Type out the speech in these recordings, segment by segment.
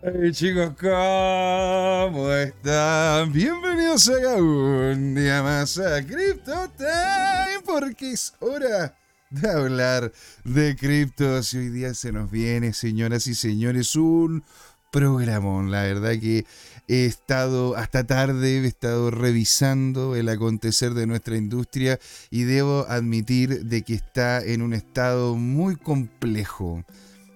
Hey chicos, ¿cómo están? Bienvenidos a un día más a Crypto Time, porque es hora de hablar de criptos. Y hoy día se nos viene, señoras y señores, un programón. La verdad que he estado hasta tarde, he estado revisando el acontecer de nuestra industria y debo admitir de que está en un estado muy complejo.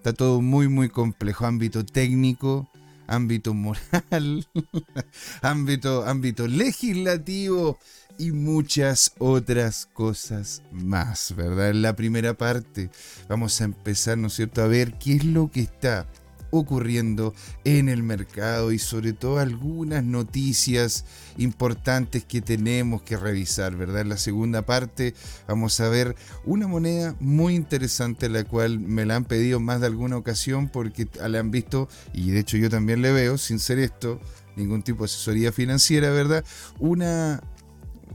Está todo muy, muy complejo. Ámbito técnico, ámbito moral, ámbito, ámbito legislativo y muchas otras cosas más, ¿verdad? En la primera parte vamos a empezar, ¿no es cierto?, a ver qué es lo que está ocurriendo en el mercado y sobre todo algunas noticias importantes que tenemos que revisar, ¿verdad? En la segunda parte vamos a ver una moneda muy interesante, la cual me la han pedido más de alguna ocasión porque la han visto y de hecho yo también le veo, sin ser esto, ningún tipo de asesoría financiera, ¿verdad? Una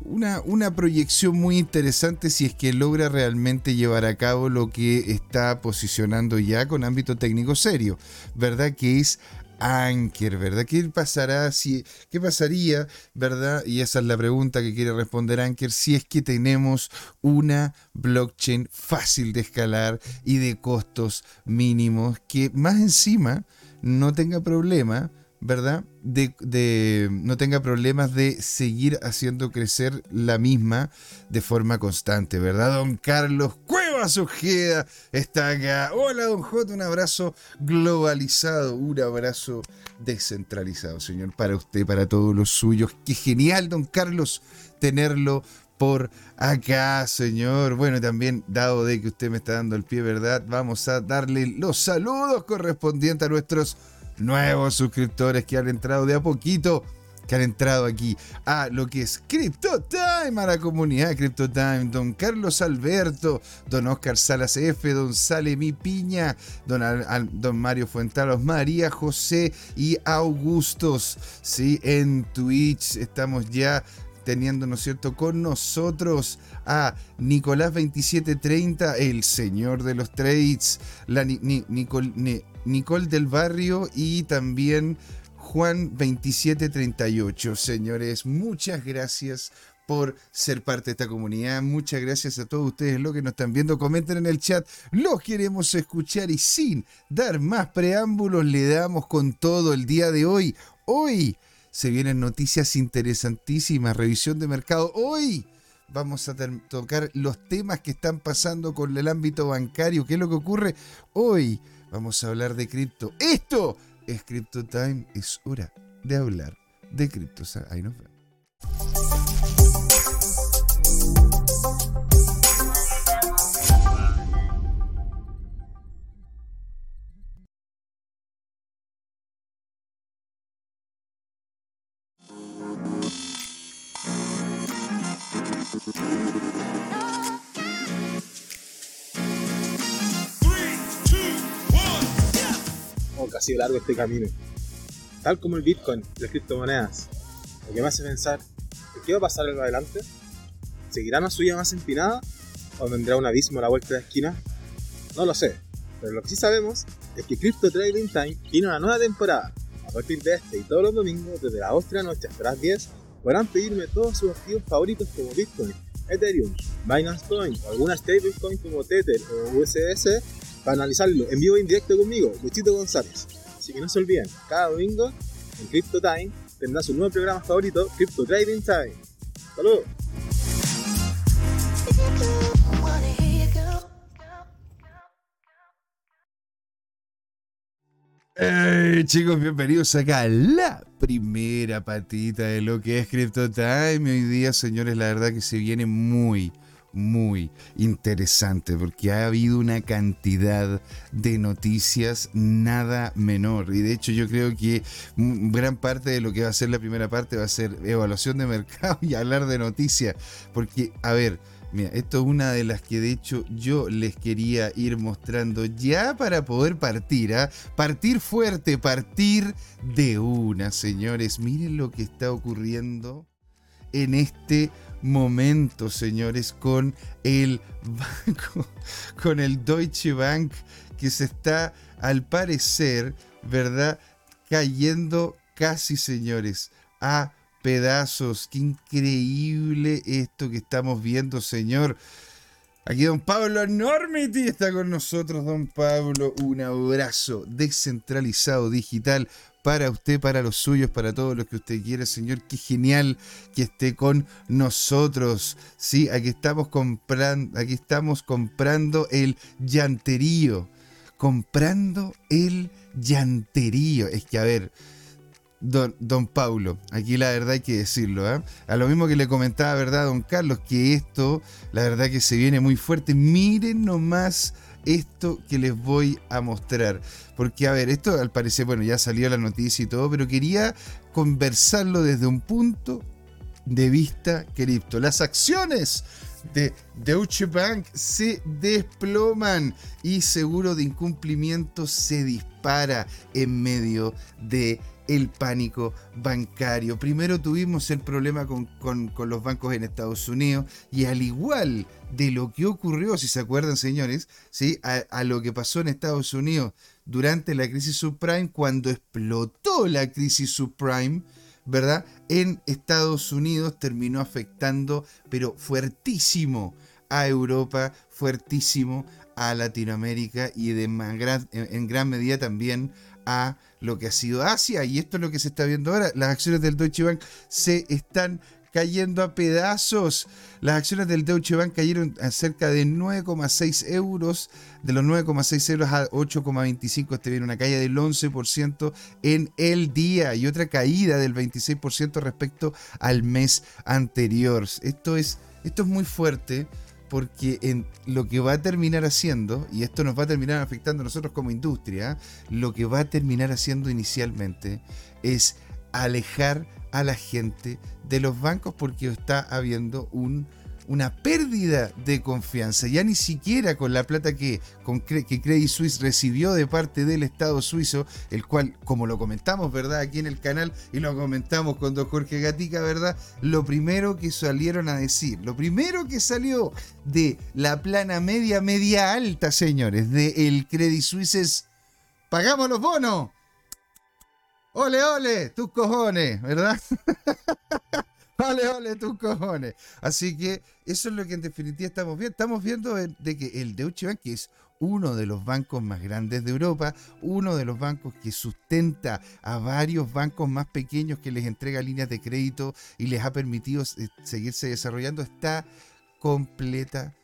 una, una, proyección muy interesante si es que logra realmente llevar a cabo lo que está posicionando ya con ámbito técnico serio, ¿verdad? Que es Anker, ¿verdad? ¿Qué pasará si, qué pasaría, ¿verdad? Y esa es la pregunta que quiere responder Anker, si es que tenemos una blockchain fácil de escalar y de costos mínimos que más encima no tenga problema ¿verdad? De, no tenga problemas de seguir haciendo crecer la misma de forma constante, ¿verdad? Don Carlos Cuevas Ojeda está acá. Hola, don J, un abrazo globalizado, un abrazo descentralizado, señor, para usted, para todos los suyos. Qué genial, don Carlos, tenerlo por acá, señor. Bueno, también, dado de que usted me está dando el pie, ¿verdad? Vamos a darle los saludos correspondientes a nuestros nuevos suscriptores que han entrado de a poquito, que han entrado aquí a lo que es Crypto Time, a la comunidad Crypto Time. Don Carlos Alberto, don Oscar Salas F, don Salemi Piña, don, don Mario Fuentalos, María José y Augustos. Sí, en Twitch estamos ya teniendo, ¿no es cierto?, con nosotros a Nicolás 2730, el señor de los trades, la Nicole del Barrio y también Juan 2738. Señores, muchas gracias por ser parte de esta comunidad. Muchas gracias a todos ustedes los que nos están viendo. Comenten en el chat. Los queremos escuchar y sin dar más preámbulos le damos con todo el día de hoy. Hoy se vienen noticias interesantísimas, revisión de mercado. Hoy vamos a tocar los temas que están pasando con el ámbito bancario. ¿Qué es lo que ocurre? Hoy vamos a hablar de cripto. Esto es Crypto Time. Es hora de hablar de cripto. Ahí nos vemos. Ha sido largo este camino. Tal como el Bitcoin las criptomonedas. Lo que me hace pensar, ¿qué va a pasar en adelante? ¿Seguirá una suya más empinada? ¿O vendrá un abismo a la vuelta de la esquina? No lo sé, pero lo que sí sabemos es que Crypto Trading Time tiene una nueva temporada. A partir de este y todos los domingos, desde las 8 de la noche hasta las 10, podrán pedirme todos sus activos favoritos como Bitcoin, Ethereum, Binance Coin o alguna stablecoin como Tether o USS para analizarlo en vivo e indirecto conmigo, Luchito González. Así que no se olviden, cada domingo en Crypto Time tendrá su nuevo programa favorito, Crypto Trading Time. ¡Saludos! Hey chicos, bienvenidos acá a la primera patita de lo que es Crypto Time. Hoy día, señores, la verdad que se viene muy, muy interesante porque ha habido una cantidad de noticias nada menor y de hecho yo creo que gran parte de lo que va a ser la primera parte va a ser evaluación de mercado y hablar de noticias porque a ver Mira, esto es una de las que de hecho yo les quería ir mostrando ya para poder partir, ¿ah? Partir fuerte, partir de una, señores. Miren lo que está ocurriendo en este momento, señores, con el banco, con el Deutsche Bank, que se está, al parecer, ¿verdad? Cayendo casi, señores, a pedazos. Qué increíble esto que estamos viendo, señor. Aquí don Pablo Enormity está con nosotros, don Pablo. Un abrazo descentralizado digital para usted, para los suyos, para todos los que usted quiere, Señor. Qué genial que esté con nosotros. Sí, aquí estamos comprando, aquí estamos comprando el llanterío. Comprando el llanterío. Es que, a ver, Don, Paulo, aquí la verdad hay que decirlo, ¿eh? a lo mismo que le comentaba, ¿verdad, don Carlos? Que esto, la verdad que se viene muy fuerte. Miren nomás esto que les voy a mostrar. Porque, a ver, esto al parecer, bueno, ya salió la noticia y todo, pero quería conversarlo desde un punto de vista cripto. Las acciones de Deutsche Bank se desploman y seguro de incumplimiento se dispara en medio de el pánico bancario. Primero tuvimos el problema con, los bancos en Estados Unidos y al igual de lo que ocurrió, si se acuerdan señores, ¿sí? a, lo que pasó en Estados Unidos durante la crisis subprime, cuando explotó la crisis subprime, ¿verdad? En Estados Unidos terminó afectando, pero fuertísimo a Europa, fuertísimo a Latinoamérica y de en gran medida también a lo que ha sido Asia. Y esto es lo que se está viendo ahora. Las acciones del Deutsche Bank se están cayendo a pedazos. Las acciones del Deutsche Bank cayeron a cerca de 9,6 euros. De los 9,6 euros a 8,25, este viene una caída del 11% en el día y otra caída del 26% respecto al mes anterior. Esto es, esto es muy fuerte porque en lo que va a terminar haciendo, y esto nos va a terminar afectando a nosotros como industria, lo que va a terminar haciendo inicialmente es alejar a la gente de los bancos porque está habiendo un una pérdida de confianza, ya ni siquiera con la plata que, que Credit Suisse recibió de parte del Estado suizo, el cual, como lo comentamos, ¿verdad? Aquí en el canal y lo comentamos con don Jorge Gatica, ¿verdad? Lo primero que salieron a decir, lo primero que salió de la plana media, media alta, señores, de el Credit Suisse es, pagamos los bonos. Ole, ole, tus cojones, ¿verdad? Vale, vale, tus cojones. Así que eso es lo que en definitiva estamos viendo. Estamos viendo de que el Deutsche Bank, que es uno de los bancos más grandes de Europa, uno de los bancos que sustenta a varios bancos más pequeños que les entrega líneas de crédito y les ha permitido eh, seguirse desarrollando, está completa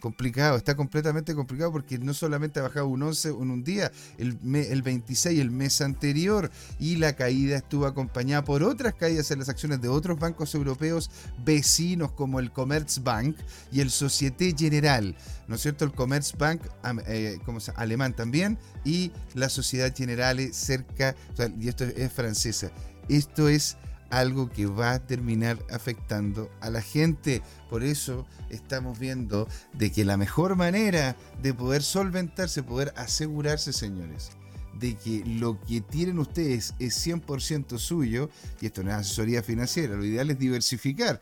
complicado, está completamente complicado porque no solamente ha bajado un 11 en un día, el, el 26 el mes anterior y la caída estuvo acompañada por otras caídas en las acciones de otros bancos europeos vecinos como el Commerzbank y el Societe General, ¿no es cierto? El Commerzbank eh, como alemán también y la Sociedad Generale cerca, y esto es francesa. Esto es algo que va a terminar afectando a la gente. Por eso estamos viendo de que la mejor manera de poder solventarse, poder asegurarse, señores, de que lo que tienen ustedes es 100% suyo, y esto no es asesoría financiera, lo ideal es diversificar,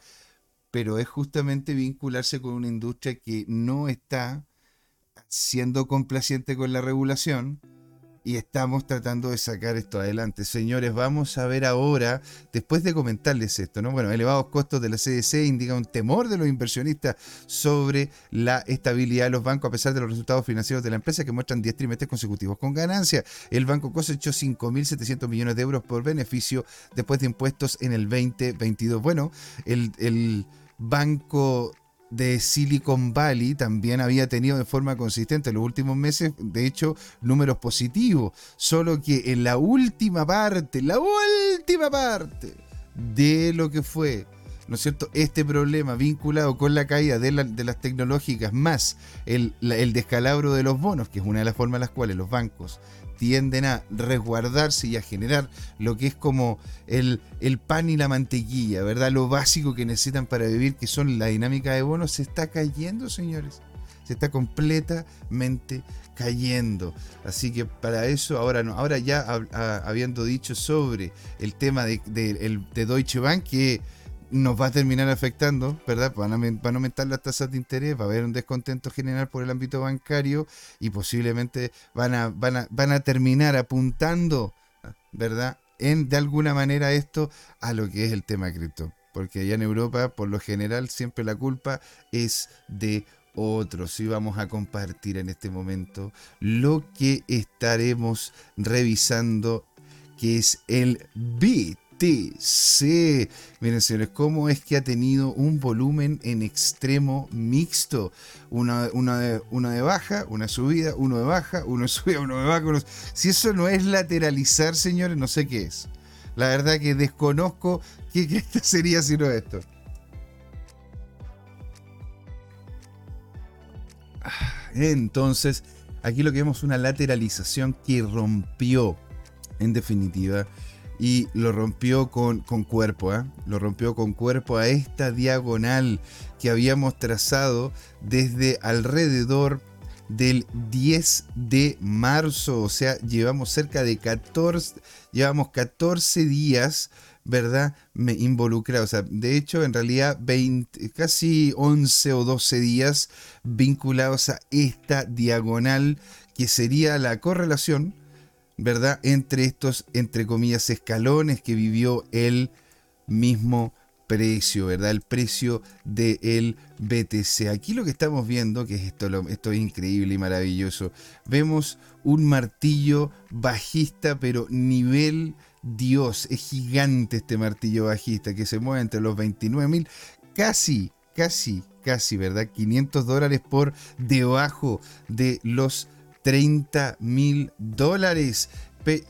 pero es justamente vincularse con una industria que no está siendo complaciente con la regulación, y estamos tratando de sacar esto adelante. Señores, vamos a ver ahora, después de comentarles esto, ¿no? Bueno, elevados costos de la CDC indican un temor de los inversionistas sobre la estabilidad de los bancos a pesar de los resultados financieros de la empresa que muestran 10 trimestres consecutivos con ganancia. El banco cosechó 5.700 millones de euros por beneficio después de impuestos en el 2022. Bueno, el, el banco de Silicon Valley también había tenido de forma consistente en los últimos meses, de hecho, números positivos. Solo que en la última parte, la última parte de lo que fue, ¿no es cierto?, este problema vinculado con la caída de, las tecnológicas más el, el descalabro de los bonos, que es una de las formas en las cuales los bancos tienden a resguardarse y a generar lo que es como el, el, pan y la mantequilla, ¿verdad? Lo básico que necesitan para vivir, que son la dinámica de bonos, se está cayendo, señores. Se está completamente cayendo. Así que para eso, ahora no, ahora ya habiendo dicho sobre el tema de, de, Deutsche Bank, que nos va a terminar afectando, ¿verdad? Van a, aumentar las tasas de interés, va a haber un descontento general por el ámbito bancario y posiblemente van a, van a, van a terminar apuntando, ¿verdad? En, de alguna manera esto a lo que es el tema cripto. Porque allá en Europa, por lo general, siempre la culpa es de otros. Y vamos a compartir en este momento lo que estaremos revisando, que es el BIT Sí, Miren, señores, cómo es que ha tenido un volumen en extremo mixto. Una, de, de, baja, una subida, uno de baja, uno de subida, uno de baja. Si eso no es lateralizar, señores, no sé qué es. La verdad que desconozco qué, qué sería sino esto. Entonces, aquí lo que vemos es una lateralización que rompió, en definitiva, y lo rompió con, con cuerpo, ¿eh? lo rompió con cuerpo a esta diagonal que habíamos trazado desde alrededor del 10 de marzo, o sea, llevamos cerca de 14, llevamos 14 días, ¿verdad? Me involucrados, o sea, de hecho, en realidad 20, casi 11 o 12 días vinculados a esta diagonal que sería la correlación ¿verdad? Entre estos, entre comillas, escalones que vivió el mismo precio, ¿verdad? El precio del BTC. Aquí lo que estamos viendo, que es esto, esto es increíble y maravilloso, vemos un martillo bajista, pero nivel Dios, es gigante este martillo bajista que se mueve entre los 29 mil, casi, casi, casi, ¿verdad? 500 dólares por debajo de los 30 mil dólares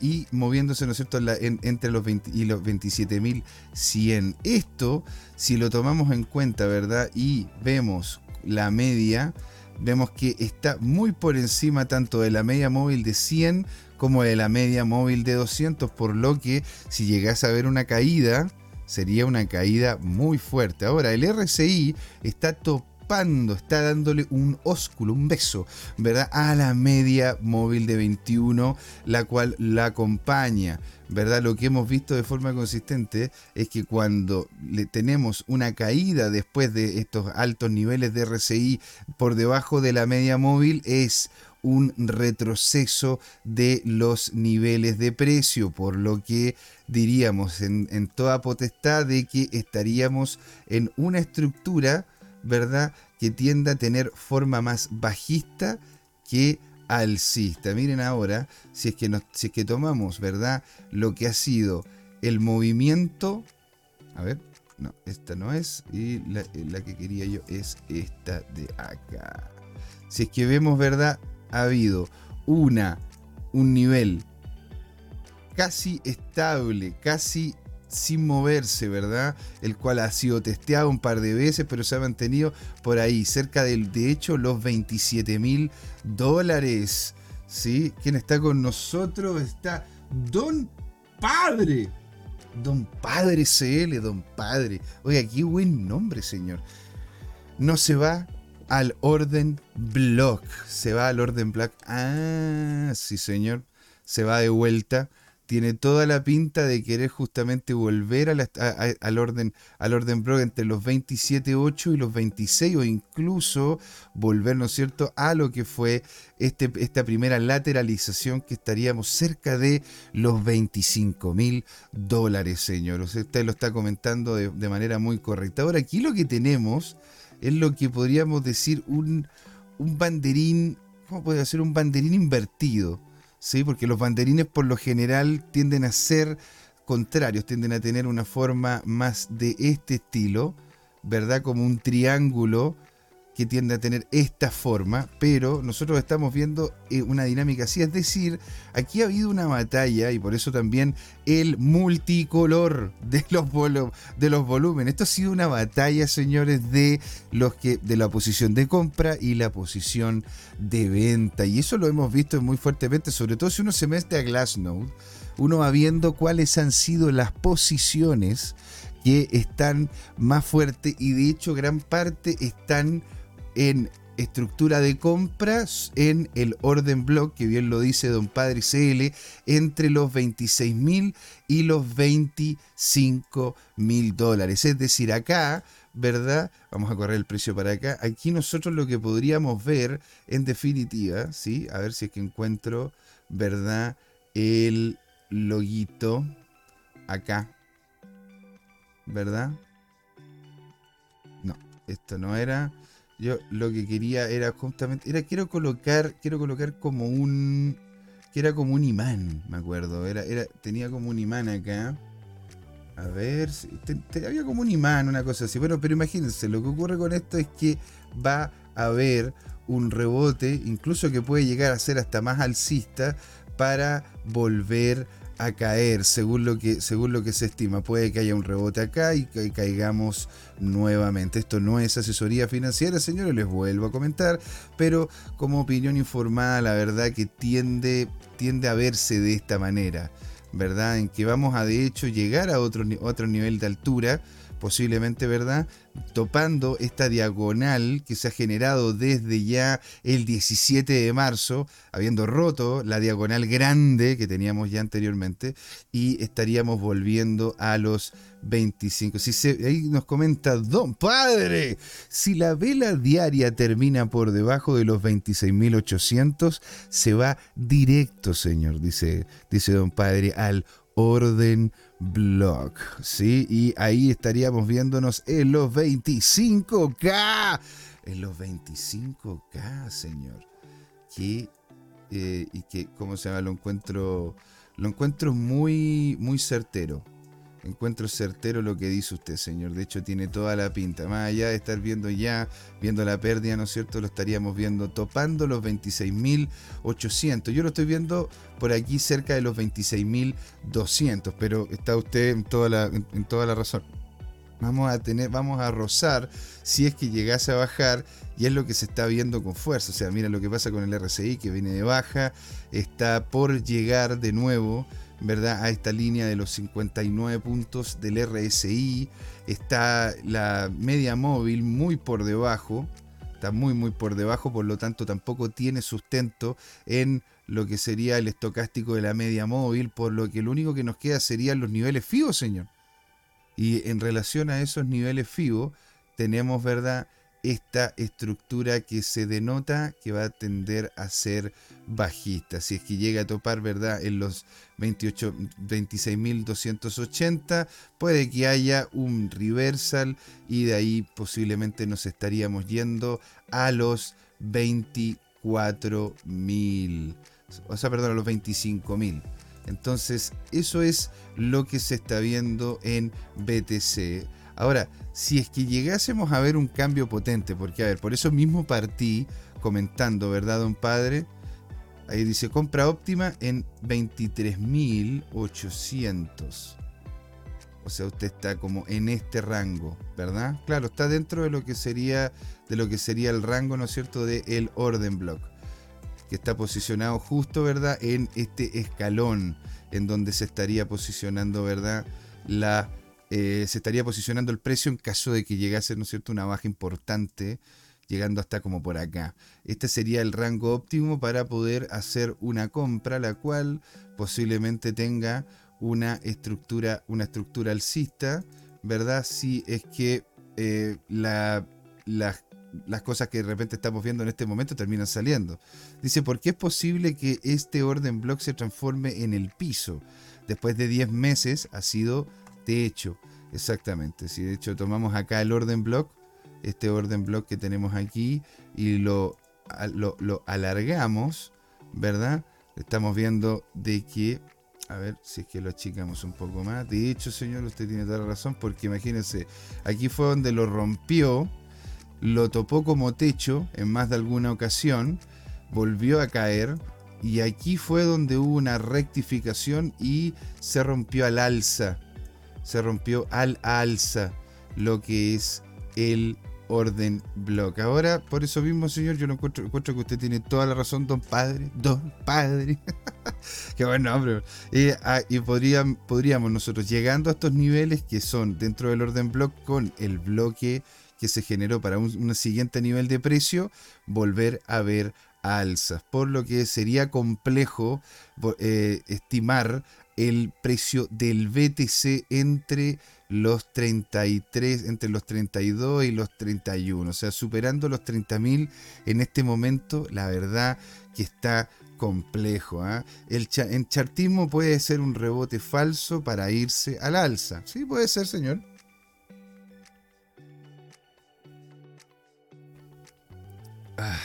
y moviéndose, ¿no es cierto?, entre los 20 y los 27.100. Esto, si lo tomamos en cuenta, ¿verdad? Y vemos la media, vemos que está muy por encima tanto de la media móvil de 100 como de la media móvil de 200, por lo que si llegase a ver una caída, sería una caída muy fuerte. Ahora, el RSI está está dándole un ósculo, un beso, ¿verdad? A la media móvil de 21, la cual la acompaña. ¿verdad? Lo que hemos visto de forma consistente es que cuando le tenemos una caída después de estos altos niveles de RCI por debajo de la media móvil es un retroceso de los niveles de precio, por lo que diríamos en, en toda potestad de que estaríamos en una estructura ¿verdad? Que tiende a tener forma más bajista que alcista. Miren ahora, si es que, si es que tomamos, ¿verdad? Lo que ha sido el movimiento. A ver, no, esta no es. Y la, la que quería yo es esta de acá. Si es que vemos, ¿verdad? Ha habido una, un nivel casi estable, casi sin moverse, ¿verdad? El cual ha sido testeado un par de veces, pero se ha mantenido por ahí, cerca del, de hecho, los 27 mil dólares. ¿Sí? ¿Quién está con nosotros? Está Don Padre. Don Padre CL, Don Padre. Oiga, qué buen nombre, señor. No se va al orden block. Se va al orden block. Ah, sí, señor. Se va de vuelta tiene toda la pinta de querer justamente volver al orden al orden Brock entre los 27.8 y los 26 o incluso volver, ¿no es cierto?, a lo que fue este, esta primera lateralización que estaríamos cerca de los 25 mil dólares, señor. usted lo está comentando de, manera muy correcta. Ahora, aquí lo que tenemos es lo que podríamos decir un, un banderín, ¿cómo puede ser? Un banderín invertido ¿sí? porque los banderines por lo general tienden a ser contrarios, tienden a tener una forma más de este estilo, ¿verdad? Como un triángulo que tiende a tener esta forma, pero nosotros estamos viendo eh, una dinámica así, es decir, aquí ha habido una batalla y por eso también el multicolor de los, volúmenes. Esto ha sido una batalla, señores, de los de la posición de compra y la posición de venta y eso lo hemos visto muy fuertemente, sobre todo si uno se mete a Glassnode, uno va viendo cuáles han sido las posiciones que están más fuertes y de hecho gran parte están en estructura de compras en el orden block, que bien lo dice Don Padre CL, entre los 26 mil y los 25 mil dólares. Es decir, acá, ¿verdad? Vamos a correr el precio para acá. Aquí nosotros lo que podríamos ver, en definitiva, ¿sí? A ver si es que encuentro, ¿verdad? El loguito acá, ¿verdad? No, esto no era. Yo lo que quería era justamente, era quiero colocar, quiero colocar como un, que era como un imán, me acuerdo, era, era, tenía como un imán acá. A ver, había como un imán, una cosa así. Bueno, pero imagínense, lo que ocurre con esto es que va a haber un rebote, incluso que puede llegar a ser hasta más alcista, para volver a caer según lo que según lo que se estima. Puede que haya un rebote acá y caigamos nuevamente. Esto no es asesoría financiera señores les vuelvo a comentar pero como opinión informada la verdad que tiende tiende a verse de esta manera verdad en que vamos a de hecho llegar a otro otro nivel de altura posiblemente, ¿verdad? Topando esta diagonal que se ha generado desde ya el 17 de marzo, habiendo roto la diagonal grande que teníamos ya anteriormente, y estaríamos volviendo a los 25. Si se, ahí nos comenta Don Padre, si la vela diaria termina por debajo de los 26.800, se va directo, señor, dice, dice Don Padre, al orden Blog, ¿sí? Y ahí estaríamos viéndonos en los 25K. En los 25K, señor. Que, eh, y que, ¿cómo se llama? Lo encuentro, lo encuentro muy, muy certero encuentro certero lo que dice usted, señor. De hecho, tiene toda la pinta. Más allá de estar viendo ya, viendo la pérdida, ¿no es cierto? Lo estaríamos viendo topando los 26.800. Yo lo estoy viendo por aquí cerca de los 26.200, pero está usted en toda la, en, toda la razón. Vamos a tener, vamos a rozar si es que llegase a bajar y es lo que se está viendo con fuerza. O sea, mira lo que pasa con el RSI que viene de baja, está por llegar de nuevo ¿verdad? a esta línea de los 59 puntos del RSI. Está la media móvil muy por debajo, está muy muy por debajo, por lo tanto tampoco tiene sustento en lo que sería el estocástico de la media móvil, por lo que lo único que nos queda serían los niveles FIBO, señor. Y en relación a esos niveles FIBO, tenemos, ¿verdad? Esta estructura que se denota que va a tender a ser bajista. Si es que llega a topar, ¿verdad? En los 26.280, puede que haya un reversal y de ahí posiblemente nos estaríamos yendo a los 24.000. O sea, perdón, a los 25.000. Entonces, eso es lo que se está viendo en BTC. Ahora, si es que llegásemos a ver un cambio potente, porque a ver, por eso mismo partí comentando, ¿verdad, don padre? Ahí dice compra óptima en 23.800. O sea, usted está como en este rango, ¿verdad? Claro, está dentro de lo que sería de lo que sería el rango, ¿no es cierto?, de orden block, que está posicionado justo, ¿verdad?, en este escalón en donde se estaría posicionando, ¿verdad?, la eh, se estaría posicionando el precio en caso de que llegase, ¿no es cierto?, una baja importante, llegando hasta como por acá. Este sería el rango óptimo para poder hacer una compra, la cual posiblemente tenga una estructura, una estructura alcista, ¿verdad? Si es que eh, las cosas que de repente estamos viendo en este momento terminan saliendo. Dice, ¿por qué es posible que este orden block se transforme en el piso? Después de 10 meses ha sido de hecho, exactamente. Si de hecho tomamos acá el orden block, este orden block que tenemos aquí, y lo, lo, alargamos, ¿verdad? Estamos viendo de que, a ver si es que lo achicamos un poco más. De hecho, señor, usted tiene toda la razón, porque imagínense, aquí fue donde lo rompió, lo topó como techo en más de alguna ocasión, volvió a caer, y aquí fue donde hubo una rectificación y se rompió al alza se rompió al alza lo que es el orden block. Ahora, por eso mismo, señor, yo lo encuentro, encuentro que usted tiene toda la razón, don padre, don padre. Qué buen nombre. Ah, y podríamos nosotros, llegando a estos niveles que son dentro del orden block con el bloque que se generó para un, siguiente nivel de precio, volver a ver alzas, por lo que sería complejo eh, estimar el precio del BTC entre los 33, entre los 32 y los 31, o sea, superando los 30.000 en este momento, la verdad que está complejo. ¿ah? El en chartismo puede ser un rebote falso para irse al alza. Sí, puede ser, señor. Ah.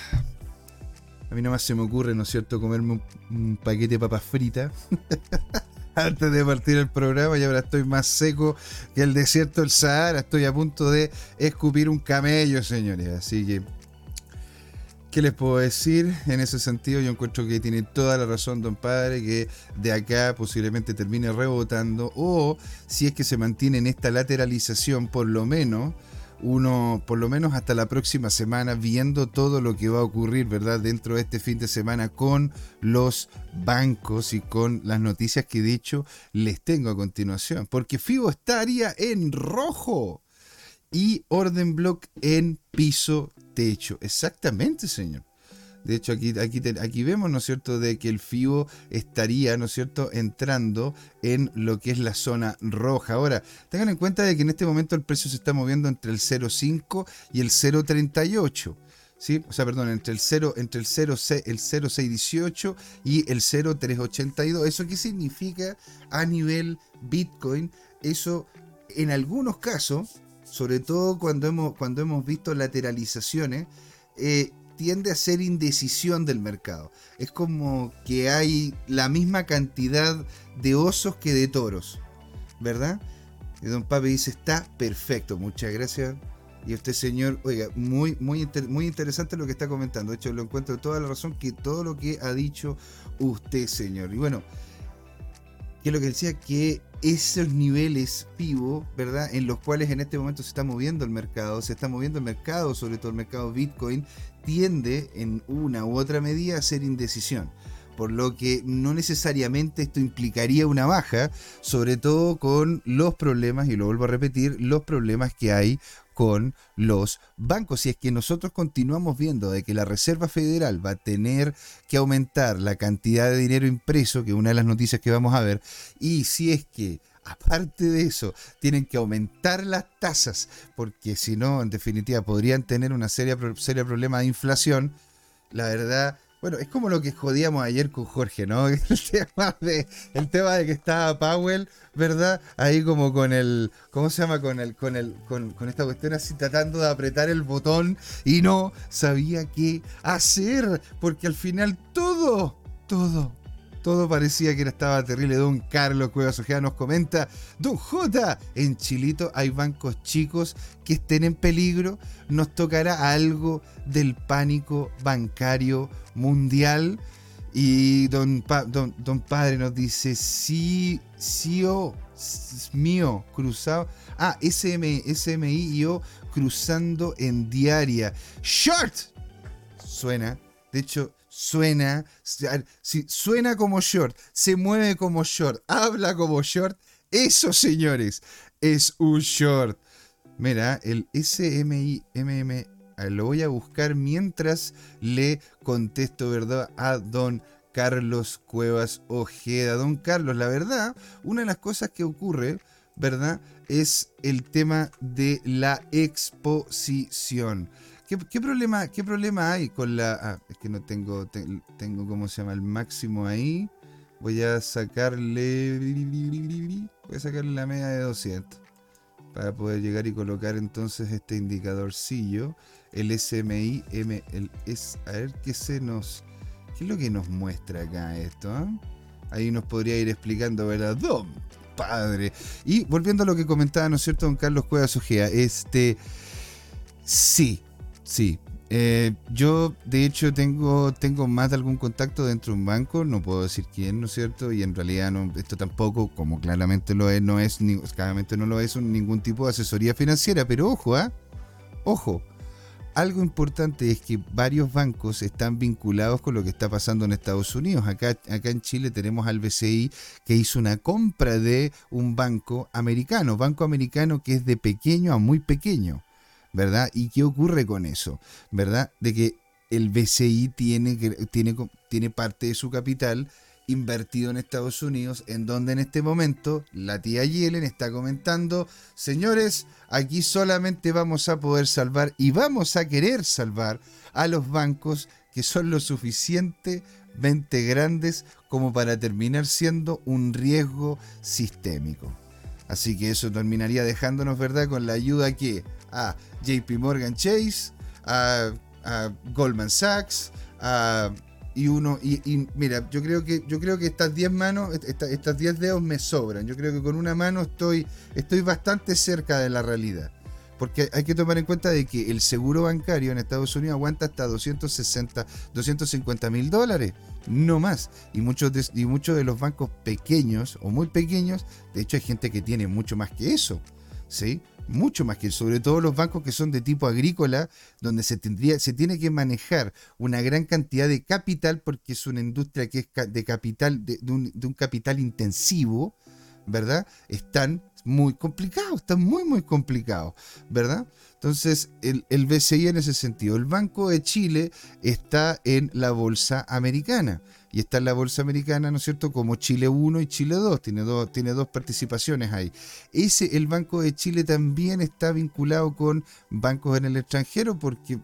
A mí nomás se me ocurre, ¿no es cierto?, comerme un, paquete de papas fritas antes de partir el programa y ahora estoy más seco que el desierto del Sahara. Estoy a punto de escupir un camello, señores. Así que ¿Qué les puedo decir? En ese sentido, yo encuentro que tiene toda la razón, don padre, que de acá posiblemente termine rebotando, o si es que se mantiene en esta lateralización, por lo menos, uno, por lo menos hasta la próxima semana, viendo todo lo que va a ocurrir, ¿verdad? Dentro de este fin de semana con los bancos y con las noticias que de hecho les tengo a continuación. Porque FIBO estaría en rojo y orden block en piso techo. Exactamente, señor. De hecho, aquí, aquí, aquí vemos, ¿no es cierto?, de que el FIBO estaría, ¿no es cierto?, entrando en lo que es la zona roja. Ahora, tengan en cuenta de que en este momento el precio se está moviendo entre el 0,5 y el 0,38. ¿Sí? O sea, perdón, entre el 0, entre el 0,6, el 0,618 y el 0,382. ¿Eso qué significa a nivel Bitcoin? Eso en algunos casos sobre todo cuando hemos, cuando hemos visto lateralizaciones, eh, tiende a ser indecisión del mercado. Es como que hay la misma cantidad de osos que de toros, ¿verdad? Y don Pape dice, está perfecto, muchas gracias. Y este señor, oiga, muy, muy, muy interesante lo que está comentando. De hecho, lo encuentro toda la razón que todo lo que ha dicho usted, señor. Y bueno, que lo que decía, que esos niveles vivo, ¿verdad? En los cuales en este momento se está moviendo el mercado, se está moviendo el mercado, sobre todo el mercado Bitcoin, tiende en una u otra medida a ser indecisión. Por lo que no necesariamente esto implicaría una baja, sobre todo con los problemas, y lo vuelvo a repetir, los problemas que hay con los bancos. Si es que nosotros continuamos viendo de que la Reserva Federal va a tener que aumentar la cantidad de dinero impreso, que es una de las noticias que vamos a ver, y si es que aparte de eso, tienen que aumentar las tasas, porque si no, en definitiva, podrían tener una seria, seria problema de inflación, la verdad bueno, es como lo que jodíamos ayer con Jorge, ¿no? El tema de, el tema de que estaba Powell, ¿verdad? Ahí como con el, ¿cómo se llama? Con el, con el, con, con esta cuestión así tratando de apretar el botón y no sabía qué hacer, porque al final todo, todo, todo parecía que estaba terrible. Don Carlos Cuevas Ojeda nos comenta, Don J, en Chilito hay bancos chicos que estén en peligro. Nos tocará algo del pánico bancario mundial. Y don, don, don Padre nos dice, sí, sí, o, mío, cruzado. Ah, SM, SMI y yo cruzando en diaria. Short. Suena. De hecho, suena, suena como short, se mueve como short, habla como short, eso señores, es un short. Mira, el SMIMM lo voy a buscar mientras le contesto, ¿verdad? A don Carlos Cuevas Ojeda. Don Carlos, la verdad, una de las cosas que ocurre, ¿verdad? Es el tema de la exposición. ¿Qué, problema, ¿Qué problema hay con la... Ah, es que no tengo, tengo, ¿cómo se llama? El máximo ahí. Voy a sacarle... Voy a sacarle la media de 200. Para poder llegar y colocar entonces este indicadorcillo. El SMI, M, a ver qué se nos... ¿Qué es lo que nos muestra acá esto? Ah? Ahí nos podría ir explicando, ¿verdad? Don padre. Y volviendo a lo que comentaba, ¿no es cierto, don Carlos Cuevas Ojea? Este... Sí, Sí. Eh, yo, de hecho, tengo, tengo más de algún contacto dentro de un banco, no puedo decir quién, ¿no es cierto? Y en realidad no, esto tampoco, como claramente lo es, no es, ni, claramente no lo es ningún tipo de asesoría financiera, pero ojo, ¿ah? Ojo, algo importante es que varios bancos están vinculados con lo que está pasando en Estados Unidos. Acá, acá en Chile tenemos al BCI que hizo una compra de un banco americano, banco americano que es de pequeño a muy pequeño. ¿Verdad? ¿Y qué ocurre con eso? ¿Verdad? De que el BCI tiene, tiene, tiene parte de su capital invertido en Estados Unidos, en donde en este momento la tía Yellen está comentando, señores, aquí solamente vamos a poder salvar y vamos a querer salvar a los bancos que son lo suficientemente grandes como para terminar siendo un riesgo sistémico. Así que eso terminaría dejándonos, ¿verdad?, con la ayuda que a JP Morgan Chase, a, Goldman Sachs, a y uno y, mira yo creo que yo creo que estas 10 manos estas 10 dedos me sobran. Yo creo que con una mano estoy estoy bastante cerca de la realidad. Porque hay que tomar en cuenta de que el seguro bancario en Estados Unidos aguanta hasta 260 250 mil dólares no más. Y muchos de, y muchos de los bancos pequeños o muy pequeños de hecho hay gente que tiene mucho más que eso sí mucho más que sobre todo los bancos que son de tipo agrícola, donde se tendría, se tiene que manejar una gran cantidad de capital, porque es una industria que es de capital, de, un, de un capital intensivo, ¿verdad? Están muy complicados, están muy, muy complicados, ¿verdad? Entonces, el, el, BCI en ese sentido, el Banco de Chile está en la bolsa americana y está en la bolsa americana, ¿no es cierto? Como Chile 1 y Chile 2, tiene, dos, tiene dos participaciones ahí. Ese, el Banco de Chile también está vinculado con bancos en el extranjero porque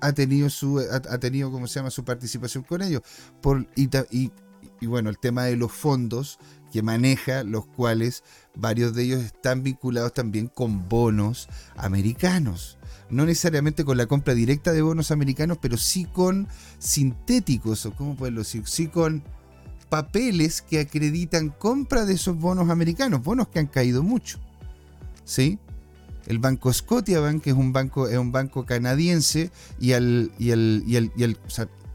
ha tenido su, ha, tenido, ¿cómo se llama?, su participación con ellos. Por, y, y, y bueno, el tema de los fondos que maneja, los cuales varios de ellos están vinculados también con bonos americanos no necesariamente con la compra directa de bonos americanos, pero sí con sintéticos, o cómo puedo decir, sí con papeles que acreditan compra de esos bonos americanos, bonos que han caído mucho. ¿Sí? El banco Scotiabank, que es un banco, es un banco canadiense, y el, y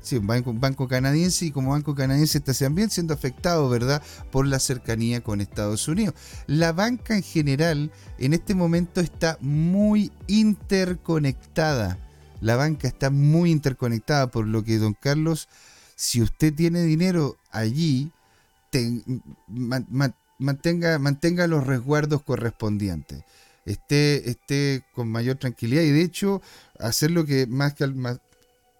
Sí, un banco, canadiense y como banco canadiense está también siendo afectado, ¿verdad?, por la cercanía con Estados Unidos. La banca en general en este momento está muy interconectada. La banca está muy interconectada, por lo que, don Carlos, si usted tiene dinero allí, mantenga, los resguardos correspondientes. Esté, esté con mayor tranquilidad y de hecho hacer lo que más que más,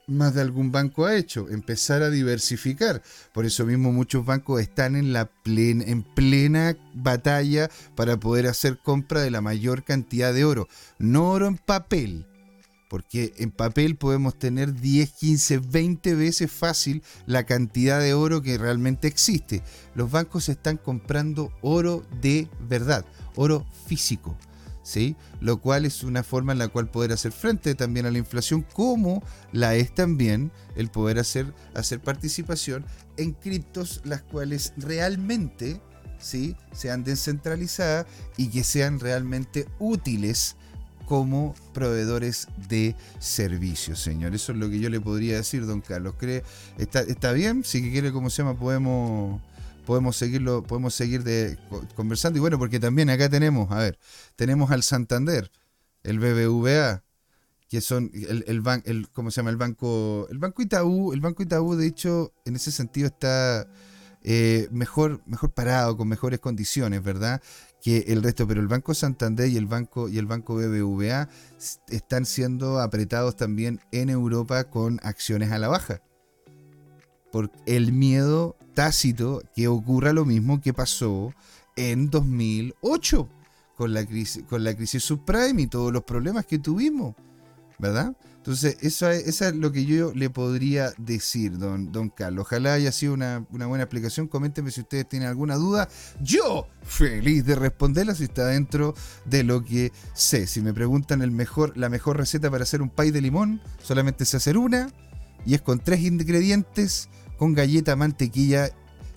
más de algún banco ha hecho, empezar a diversificar. Por eso mismo muchos bancos están en, la plena, en plena batalla para poder hacer compra de la mayor cantidad de oro. No oro en papel, porque en papel podemos tener 10, 15, 20 veces fácil la cantidad de oro que realmente existe. Los bancos están comprando oro de verdad, oro físico. ¿Sí? Lo cual es una forma en la cual poder hacer frente también a la inflación, como la es también el poder hacer, hacer participación en criptos, las cuales realmente ¿sí? sean descentralizadas y que sean realmente útiles como proveedores de servicios, señor. Eso es lo que yo le podría decir, don Carlos. ¿Está, está bien? Si quiere, ¿cómo se llama? Podemos podemos seguirlo, podemos seguir conversando. Y bueno, porque también acá tenemos, a ver, tenemos al Santander, el BBVA, que son el, el, el ¿cómo se llama? El banco, el banco Itaú, el banco Itaú, de hecho, en ese sentido está eh, mejor, mejor parado, con mejores condiciones, ¿verdad? Que el resto, pero el Banco Santander y el Banco y el Banco BBVA están siendo apretados también en Europa con acciones a la baja. Por el miedo tácito que ocurra lo mismo que pasó en 2008 con la crisis, con la crisis subprime y todos los problemas que tuvimos, ¿verdad? Entonces, eso es, es lo que yo le podría decir, don, don Carlos. Ojalá haya sido una, buena explicación. Coméntenme si ustedes tienen alguna duda. Yo, feliz de responderla si está dentro de lo que sé. Si me preguntan el mejor, la mejor receta para hacer un pay de limón, solamente sé hacer una y es con tres ingredientes con galleta, mantequilla.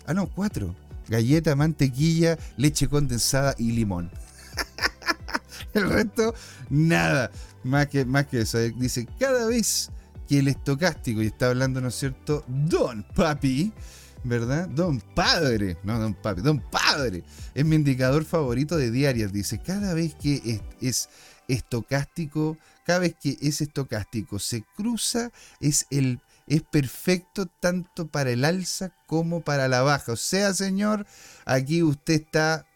Ah, no, cuatro. Galleta, mantequilla, leche condensada y limón. el resto, nada. Más que, más que eso. Dice, cada vez que el estocástico, y está hablando, ¿no es cierto? Don Papi, ¿verdad? Don Padre, no Don Papi, Don Padre, es mi indicador favorito de diarias. Dice, cada vez que es, es estocástico, cada vez que ese estocástico se cruza, es el es perfecto tanto para el alza como para la baja. O sea, señor, aquí usted está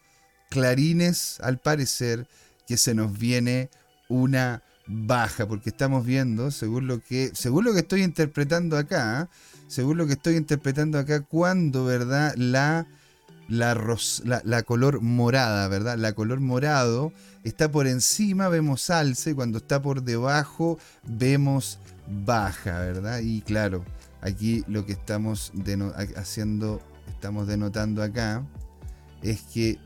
clarines, al parecer, que se nos viene una baja, porque estamos viendo, según lo que, según lo que estoy interpretando acá, según lo que estoy interpretando acá, cuando, ¿verdad? La, la, la, color morada, ¿verdad? La color morado está por encima, vemos y cuando está por debajo, vemos baja, ¿verdad? Y claro, aquí lo que estamos haciendo, estamos denotando acá, es que,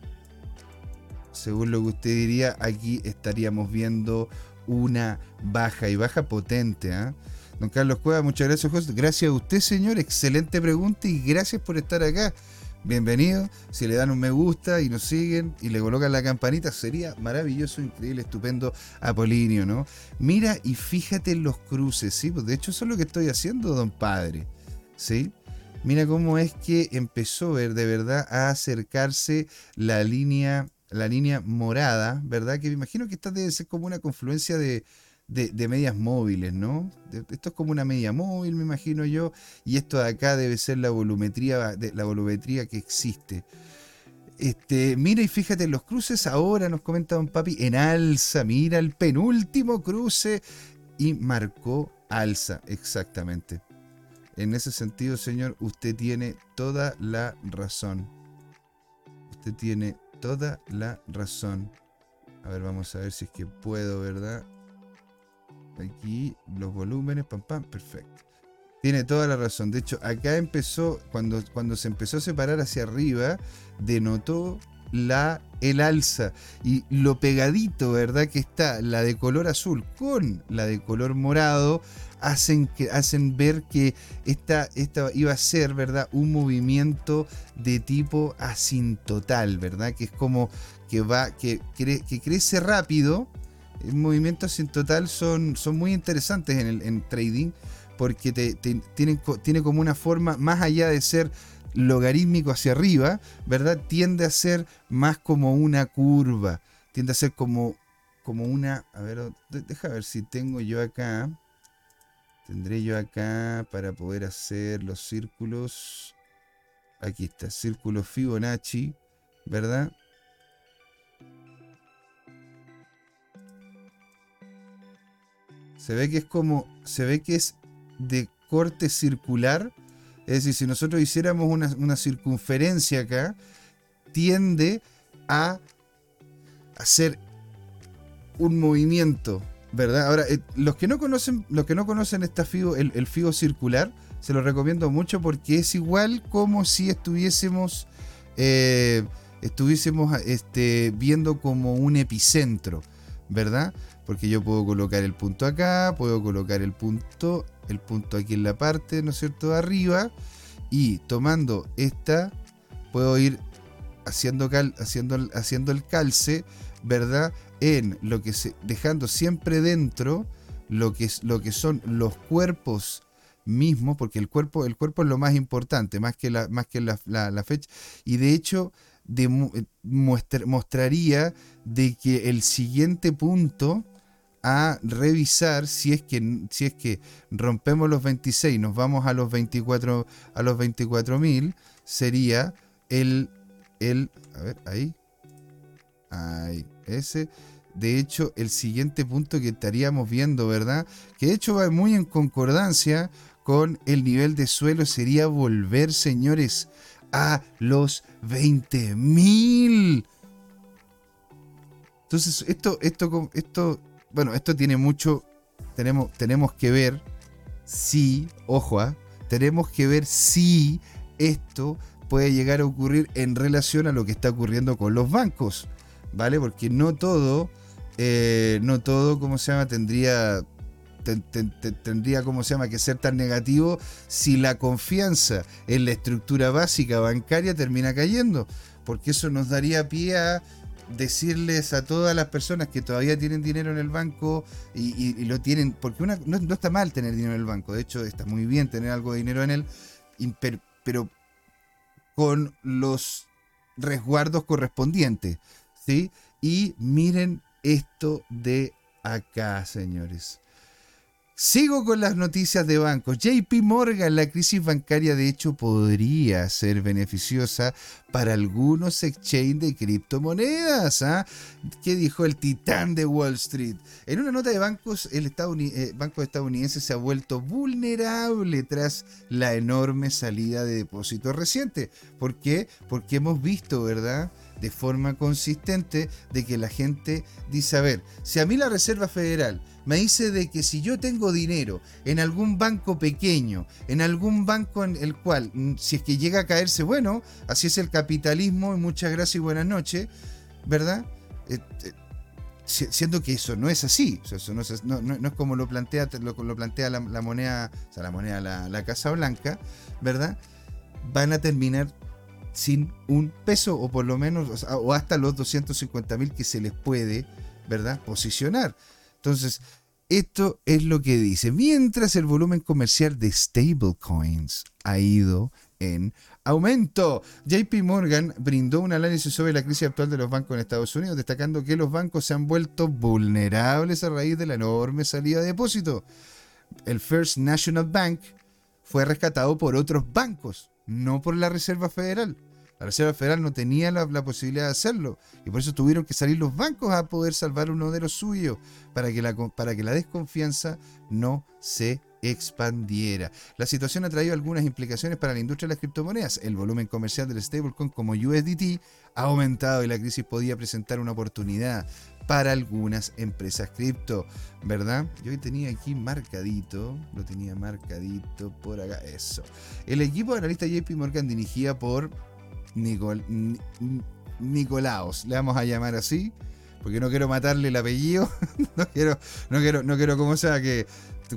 según lo que usted diría, aquí estaríamos viendo una baja y baja potente. ¿ah? Don Carlos Cueva, muchas gracias, Gracias a usted, señor. Excelente pregunta y gracias por estar acá. Bienvenido. Si le dan un me gusta y nos siguen y le colocan la campanita, sería maravilloso, increíble, estupendo, Apolinio, ¿no? Mira y fíjate en los cruces, ¿sí? Pues de hecho, eso es lo que estoy haciendo, don padre, ¿sí? Mira cómo es que empezó a ver de verdad a acercarse la línea la línea morada, ¿verdad? Que me imagino que esta debe ser como una confluencia de, medias móviles, ¿no? Esto es como una media móvil, me imagino yo, y esto de acá debe ser la volumetría, la volumetría que existe. Este, mira y fíjate los cruces, ahora nos comenta Don Papi, en alza, mira el penúltimo cruce y marcó alza, exactamente. En ese sentido, señor, usted tiene toda la razón. Usted tiene toda la razón. A ver, vamos a ver si es que puedo, ¿verdad? Aquí los volúmenes, pam, pam, perfecto. Tiene toda la razón. De hecho, acá empezó, cuando, cuando se empezó a separar hacia arriba, denotó la, el alza. Y lo pegadito, ¿verdad? Que está la de color azul con la de color morado, hacen, que, hacen ver que esta, esta iba a ser, ¿verdad? Un movimiento de tipo asintotal, ¿verdad? Que es como que va, que, que crece rápido. El movimiento asintotal son, son muy interesantes en el trading porque te, tienen, tiene como una forma, más allá de ser logarítmico hacia arriba, ¿verdad? Tiende a ser más como una curva, tiende a ser como, como una, a ver, deja ver si tengo yo acá, Tendré yo acá para poder hacer los círculos. Aquí está, círculo Fibonacci, ¿verdad? Se ve que es como, se ve que es de corte circular. Es decir, si nosotros hiciéramos una, una circunferencia acá, tiende a hacer un movimiento ¿Verdad? Ahora, eh, los que no conocen, los que no conocen esta FIBO, el, FIBO circular, se lo recomiendo mucho porque es igual como si estuviésemos, eh, estuviésemos este, viendo como un epicentro, ¿verdad? Porque yo puedo colocar el punto acá, puedo colocar el punto, el punto aquí en la parte, ¿no es cierto?, de arriba, y tomando esta, puedo ir haciendo, haciendo, haciendo el calce, ¿verdad? en lo que se, dejando siempre dentro lo que, es, lo que son los cuerpos mismos, porque el cuerpo, el cuerpo es lo más importante, más que la, más que la, fecha, y de hecho de, mostraría de que el siguiente punto a revisar si es que si es que rompemos los 26 nos vamos a los 24 a los 24.000 sería el el a ver ahí ahí ese. De hecho, el siguiente punto que estaríamos viendo, ¿verdad? Que de hecho va muy en concordancia con el nivel de suelo, sería volver, señores, a los 20.000. Entonces, esto, esto, esto, bueno, esto tiene mucho, tenemos, tenemos que ver si, ojo, ¿ah? tenemos que ver si esto puede llegar a ocurrir en relación a lo que está ocurriendo con los bancos. ¿vale? Porque no todo, eh, no todo, ¿cómo se llama? Tendría, tendría, ¿cómo se llama?, que ser tan negativo si la confianza en la estructura básica bancaria termina cayendo. Porque eso nos daría pie a decirles a todas las personas que todavía tienen dinero en el banco y, lo tienen, porque una, no, está mal tener dinero en el banco, de hecho está muy bien tener algo de dinero en él, pero con los resguardos correspondientes. ¿sí? Y miren esto de acá, señores. Sigo con las noticias de bancos. JP Morgan, la crisis bancaria de hecho podría ser beneficiosa para algunos exchanges de criptomonedas. ¿ah? ¿Qué dijo el titán de Wall Street? En una nota de bancos, el eh, banco estadounidense se ha vuelto vulnerable tras la enorme salida de depósitos reciente. ¿Por qué? Porque hemos visto, ¿verdad? De forma consistente de que la gente dice, a ver, si a mí la Reserva Federal me dice de que si yo tengo dinero en algún banco pequeño, en algún banco en el cual, mm, si es que llega a caerse, bueno, así es el capitalismo, y muchas gracias y buenas noches, ¿verdad? Eh, eh, siendo que eso no es así, eso no es, no, es como lo plantea, lo, plantea la, moneda, o sea, la moneda, la, la Casa Blanca, ¿verdad? Van a terminar sin un peso o por lo menos o hasta los 250 mil que se les puede, ¿verdad? Posicionar. Entonces, esto es lo que dice. Mientras el volumen comercial de stablecoins ha ido en aumento. JP Morgan brindó un análisis sobre la crisis actual de los bancos en Estados Unidos, destacando que los bancos se han vuelto vulnerables a raíz de la enorme salida de depósito. El First National Bank fue rescatado por otros bancos, no por la Reserva Federal. La Reserva Federal no tenía la, posibilidad de hacerlo y por eso tuvieron que salir los bancos a poder salvar uno de los suyos para que la, para que la desconfianza no se expandiera. La situación ha traído algunas implicaciones para la industria de las criptomonedas. El volumen comercial del stablecoin como USDT ha aumentado y la crisis podía presentar una oportunidad para algunas empresas cripto, ¿verdad? Yo tenía aquí marcadito, lo tenía marcadito por acá, eso. El equipo de analista JP Morgan dirigida por Nicol, Nicolaos, le vamos a llamar así, porque no quiero matarle el apellido, no quiero, no quiero, no quiero como sea que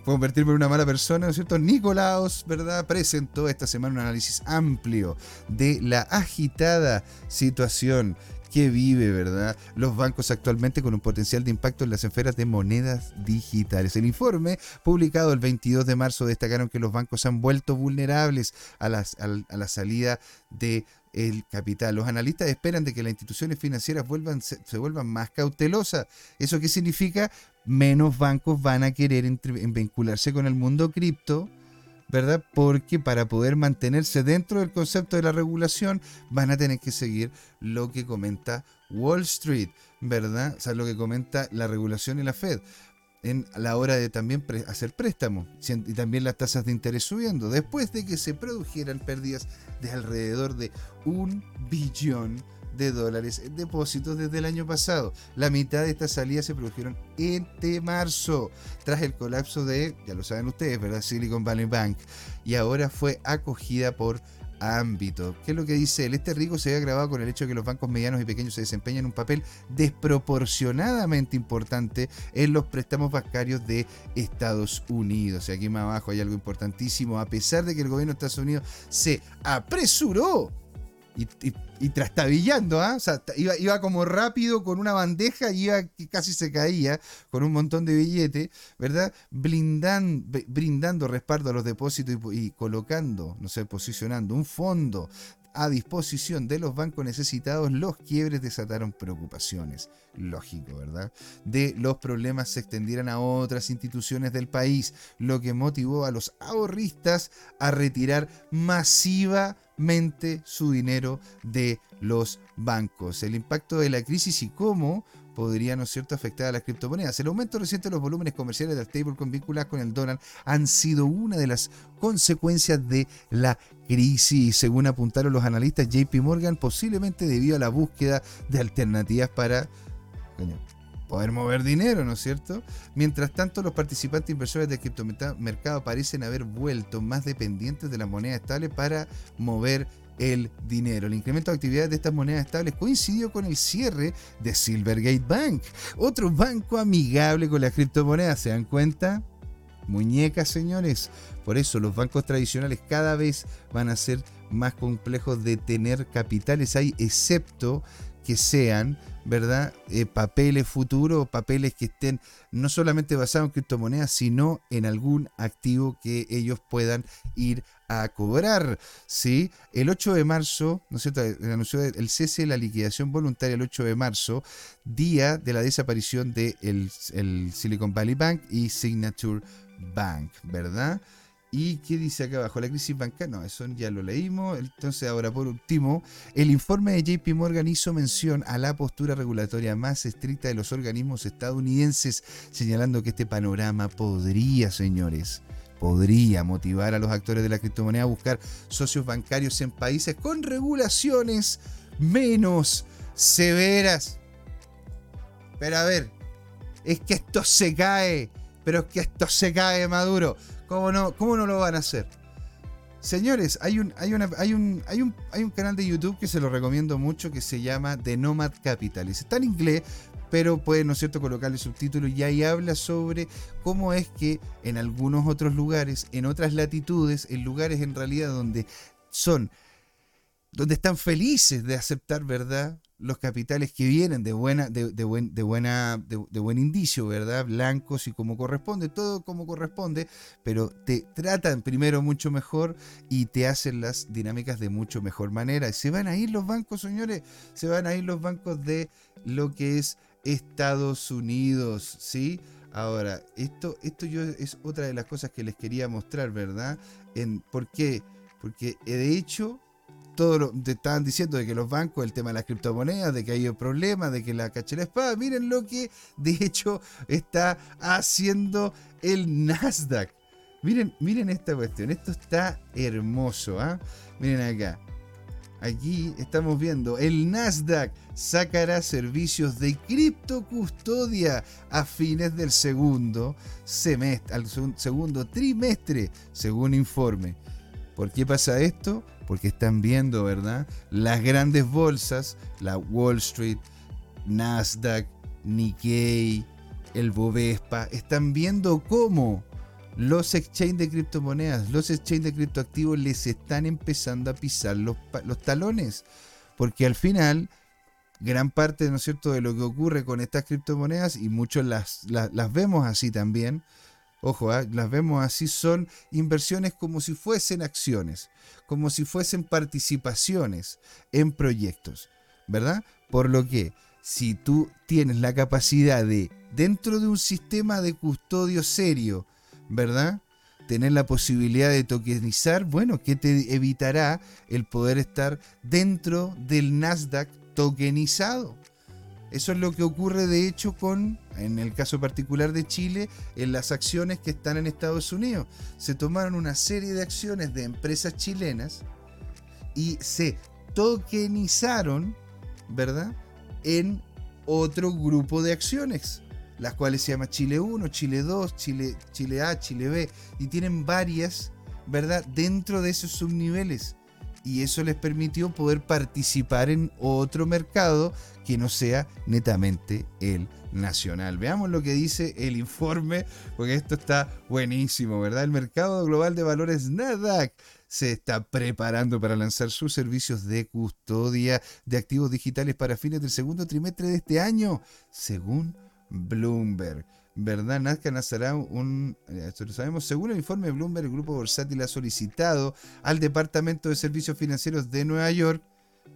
convertirme en una mala persona, ¿no es cierto? Nicolaos, ¿verdad? Presentó esta semana un análisis amplio de la agitada situación que vive, ¿verdad? Los bancos actualmente con un potencial de impacto en las esferas de monedas digitales. El informe, publicado el 22 de marzo, destacaron que los bancos han vuelto vulnerables a, a la salida de el capital. Los analistas esperan de que las instituciones financieras vuelvan, se, vuelvan más cautelosas. ¿Eso qué significa? Menos bancos van a querer vincularse con el mundo cripto, ¿verdad? Porque para poder mantenerse dentro del concepto de la regulación van a tener que seguir lo que comenta Wall Street, ¿verdad? O sea, lo que comenta la regulación y la Fed en la hora de también hacer préstamos y también las tasas de interés subiendo, después de que se produjeran pérdidas de alrededor de un billón de dólares en depósitos desde el año pasado. La mitad de estas salidas se produjeron entre marzo, tras el colapso de, ya lo saben ustedes, ¿verdad? Silicon Valley Bank, y ahora fue acogida por ámbito. ¿Qué es lo que dice él? Este riesgo se ve agravado con el hecho de que los bancos medianos y pequeños se desempeñan un papel desproporcionadamente importante en los préstamos bancarios de Estados Unidos. Y aquí más abajo hay algo importantísimo. A pesar de que el gobierno de Estados Unidos se apresuró y, trastabillando, ¿ah? o sea, iba, como rápido con una bandeja y iba que casi se caía con un montón de billetes, ¿verdad? brindando respaldo a los depósitos y, y, colocando, no sé, posicionando un fondo a disposición de los bancos necesitados, los quiebres desataron preocupaciones. Lógico, ¿verdad? De los problemas se extendieran a otras instituciones del país, lo que motivó a los ahorristas a retirar su dinero de los bancos. El impacto de la crisis y cómo podría, ¿no cierto?, afectar a las criptomonedas. El aumento reciente de los volúmenes comerciales del stablecoin vinculados con el dólar han sido una de las consecuencias de la crisis. Según apuntaron los analistas JP Morgan, posiblemente debido a la búsqueda de alternativas para poder mover dinero, ¿no es cierto? Mientras tanto, los participantes inversores del criptomercado parecen haber vuelto más dependientes de la moneda estable para mover el dinero. El incremento de actividades de estas monedas estables coincidió con el cierre de Silvergate Bank, otro banco amigable con las criptomonedas. ¿Se dan cuenta? Muñecas, señores. Por eso los bancos tradicionales cada vez van a ser más complejos de tener capitales ahí, excepto que sean, ¿verdad? Eh, papeles futuros, papeles que estén no solamente basados en criptomonedas, sino en algún activo que ellos puedan ir a cobrar. ¿sí? El 8 de marzo, ¿no es cierto? Anunció el cese de la liquidación voluntaria el 8 de marzo, día de la desaparición del de el Silicon Valley Bank y Signature Bank, ¿verdad? ¿Y qué dice acá abajo? La crisis bancaria, no, eso ya lo leímos. Entonces, ahora por último, el informe de JP Morgan hizo mención a la postura regulatoria más estricta de los organismos estadounidenses, señalando que este panorama podría, señores, podría motivar a los actores de la criptomoneda a buscar socios bancarios en países con regulaciones menos severas. Pero a ver, es que esto se cae, pero es que esto se cae, Maduro. ¿Cómo no, cómo no lo van a hacer? Señores, hay un, hay, hay, un, hay, un, hay un canal de YouTube que se lo recomiendo mucho que se llama The Nomad Capitalist. Está en inglés, pero pueden, ¿no es cierto?, colocarle subtítulos y ahí habla sobre cómo es que en algunos otros lugares, en otras latitudes, en lugares en realidad donde son, donde están felices de aceptar, ¿verdad?, los capitales que vienen de buena, de, buen, de buena, de, buen indicio, ¿verdad? Blancos y como corresponde, todo como corresponde, pero te tratan primero mucho mejor y te hacen las dinámicas de mucho mejor manera. Se van a ir los bancos, señores, se van a ir los bancos de lo que es Estados Unidos, ¿sí? Ahora, esto, esto yo es otra de las cosas que les quería mostrar, ¿verdad? En, ¿Por qué? Porque de hecho todo te estaban diciendo de que los bancos, el tema de las criptomonedas, de que hay problemas, de que la caché la espada. Miren lo que de hecho está haciendo el Nasdaq. Miren, miren esta cuestión. Esto está hermoso. ¿ah? Miren acá. Aquí estamos viendo, el Nasdaq sacará servicios de criptocustodia a fines del segundo semestre, al segundo trimestre, según informe. ¿Por qué pasa esto? Porque están viendo, ¿verdad? Las grandes bolsas, la Wall Street, Nasdaq, Nikkei, el Bovespa, están viendo cómo los exchanges de criptomonedas, los exchanges de criptoactivos les están empezando a pisar los, talones. Porque al final, gran parte, ¿no es cierto?, de lo que ocurre con estas criptomonedas, y muchos las, las vemos así también, ojo, ¿ah? las vemos así, son inversiones como si fuesen acciones, como si fuesen participaciones en proyectos, ¿verdad? Por lo que si tú tienes la capacidad de, dentro de un sistema de custodio serio, ¿verdad? Tener la posibilidad de tokenizar, bueno, ¿qué te evitará el poder estar dentro del Nasdaq tokenizado? Eso es lo que ocurre de hecho con, en el caso particular de Chile, en las acciones que están en Estados Unidos. Se tomaron una serie de acciones de empresas chilenas y se tokenizaron, ¿verdad? En otro grupo de acciones, las cuales se llama Chile 1, Chile 2, Chile, Chile A, Chile B, y tienen varias, ¿verdad? Dentro de esos subniveles y eso les permitió poder participar en otro mercado que no sea netamente el nacional. Veamos lo que dice el informe, porque esto está buenísimo, ¿verdad? El mercado global de valores Nasdaq se está preparando para lanzar sus servicios de custodia de activos digitales para fines del segundo trimestre de este año, según Bloomberg. ¿verdad? Nazca lanzará un, eh, esto lo sabemos, según el informe de Bloomberg, el grupo Versátil ha solicitado al Departamento de Servicios Financieros de Nueva York,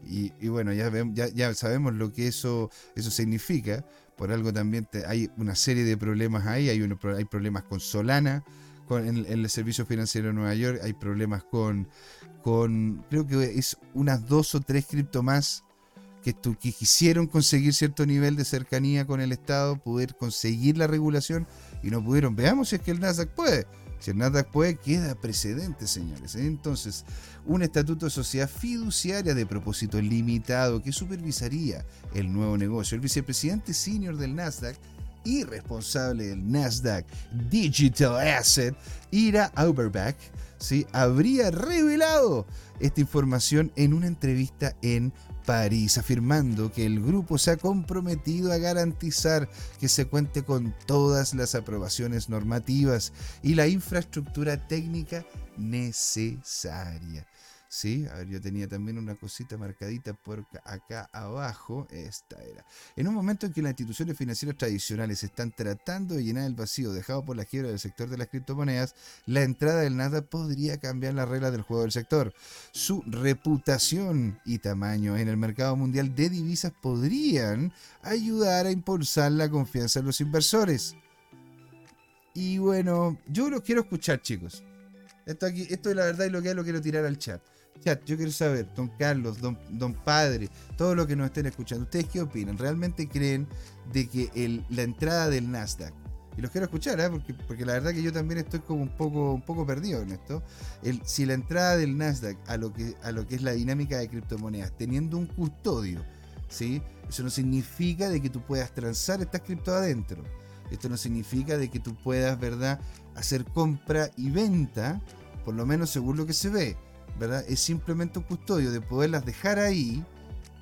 y, bueno, ya, ya, sabemos lo que eso, eso significa, por algo también hay una serie de problemas ahí, hay, hay problemas con Solana, con, en, el Servicio Financiero de Nueva York, hay problemas con, con, creo que es unas dos o tres cripto más que, quisieron conseguir cierto nivel de cercanía con el Estado, poder conseguir la regulación y no pudieron. Veamos si es que el Nasdaq puede. Si el Nasdaq puede, queda precedente, señores. Entonces, un estatuto de sociedad fiduciaria de propósito limitado que supervisaría el nuevo negocio. El vicepresidente senior del Nasdaq y responsable del Nasdaq Digital Asset, Ira Auerbach, ¿sí? habría revelado esta información en una entrevista en París, afirmando que el grupo se ha comprometido a garantizar que se cuente con todas las aprobaciones normativas y la infraestructura técnica necesaria. Sí, a ver, yo tenía también una cosita marcadita por acá abajo. Esta era. En un momento en que las instituciones financieras tradicionales están tratando de llenar el vacío dejado por la quiebra del sector de las criptomonedas, la entrada del nada podría cambiar las reglas del juego del sector. Su reputación y tamaño en el mercado mundial de divisas podrían ayudar a impulsar la confianza en los inversores. Y bueno, yo los quiero escuchar, chicos. Esto aquí, esto es la verdad y lo que es lo quiero tirar al chat. Chat, yo quiero saber, don Carlos, don, don Padre, todo lo que nos estén escuchando, ¿ustedes qué opinan? ¿Realmente creen de que la entrada del Nasdaq, y los quiero escuchar, ¿eh? porque, porque la verdad que yo también estoy como un poco, un poco perdido en esto, si la entrada del Nasdaq a lo, que, a lo que es la dinámica de criptomonedas, teniendo un custodio, ¿sí? Eso no significa de que tú puedas transar estas cripto adentro. Esto no significa de que tú puedas, ¿verdad?, hacer compra y venta, por lo menos según lo que se ve, Es simplemente un custodio de poderlas dejar ahí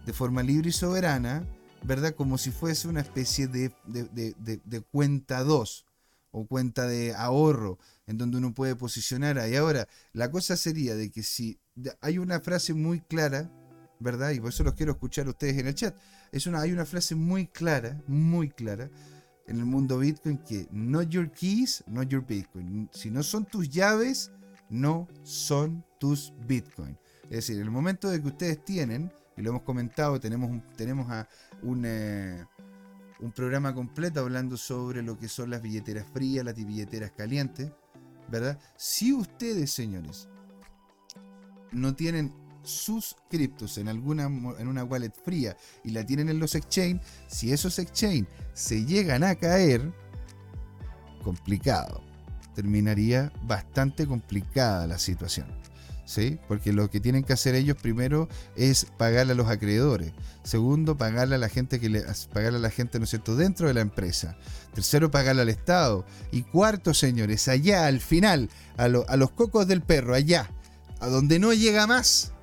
de forma libre y soberana, ¿verdad? Como si fuese una especie de, de, cuenta 2 o cuenta de ahorro en donde uno puede posicionar ahí. Ahora, la cosa sería de que si hay una frase muy clara, ¿verdad? Y por eso los quiero escuchar a ustedes en el chat. Es una, hay una frase muy clara, muy clara, en el mundo Bitcoin que not your keys, not your Bitcoin. Si no son tus llaves, no son tus Bitcoin. Es decir, en el momento de que ustedes tienen, y lo hemos comentado, tenemos, un, tenemos a un, eh, un programa completo hablando sobre lo que son las billeteras frías, las billeteras calientes, ¿verdad? Si ustedes, señores, no tienen sus criptos en alguna en una wallet fría y la tienen en los exchange, si esos exchange se llegan a caer, complicado. Terminaría bastante complicada la situación. ¿Sí? Porque lo que tienen que hacer ellos primero es pagarle a los acreedores. Segundo, pagarle a la gente que le, pagarle a la gente, ¿no dentro de la empresa. Tercero, pagarle al Estado. Y cuarto, señores, allá al final, a, a los cocos del perro, allá, a donde no llega más,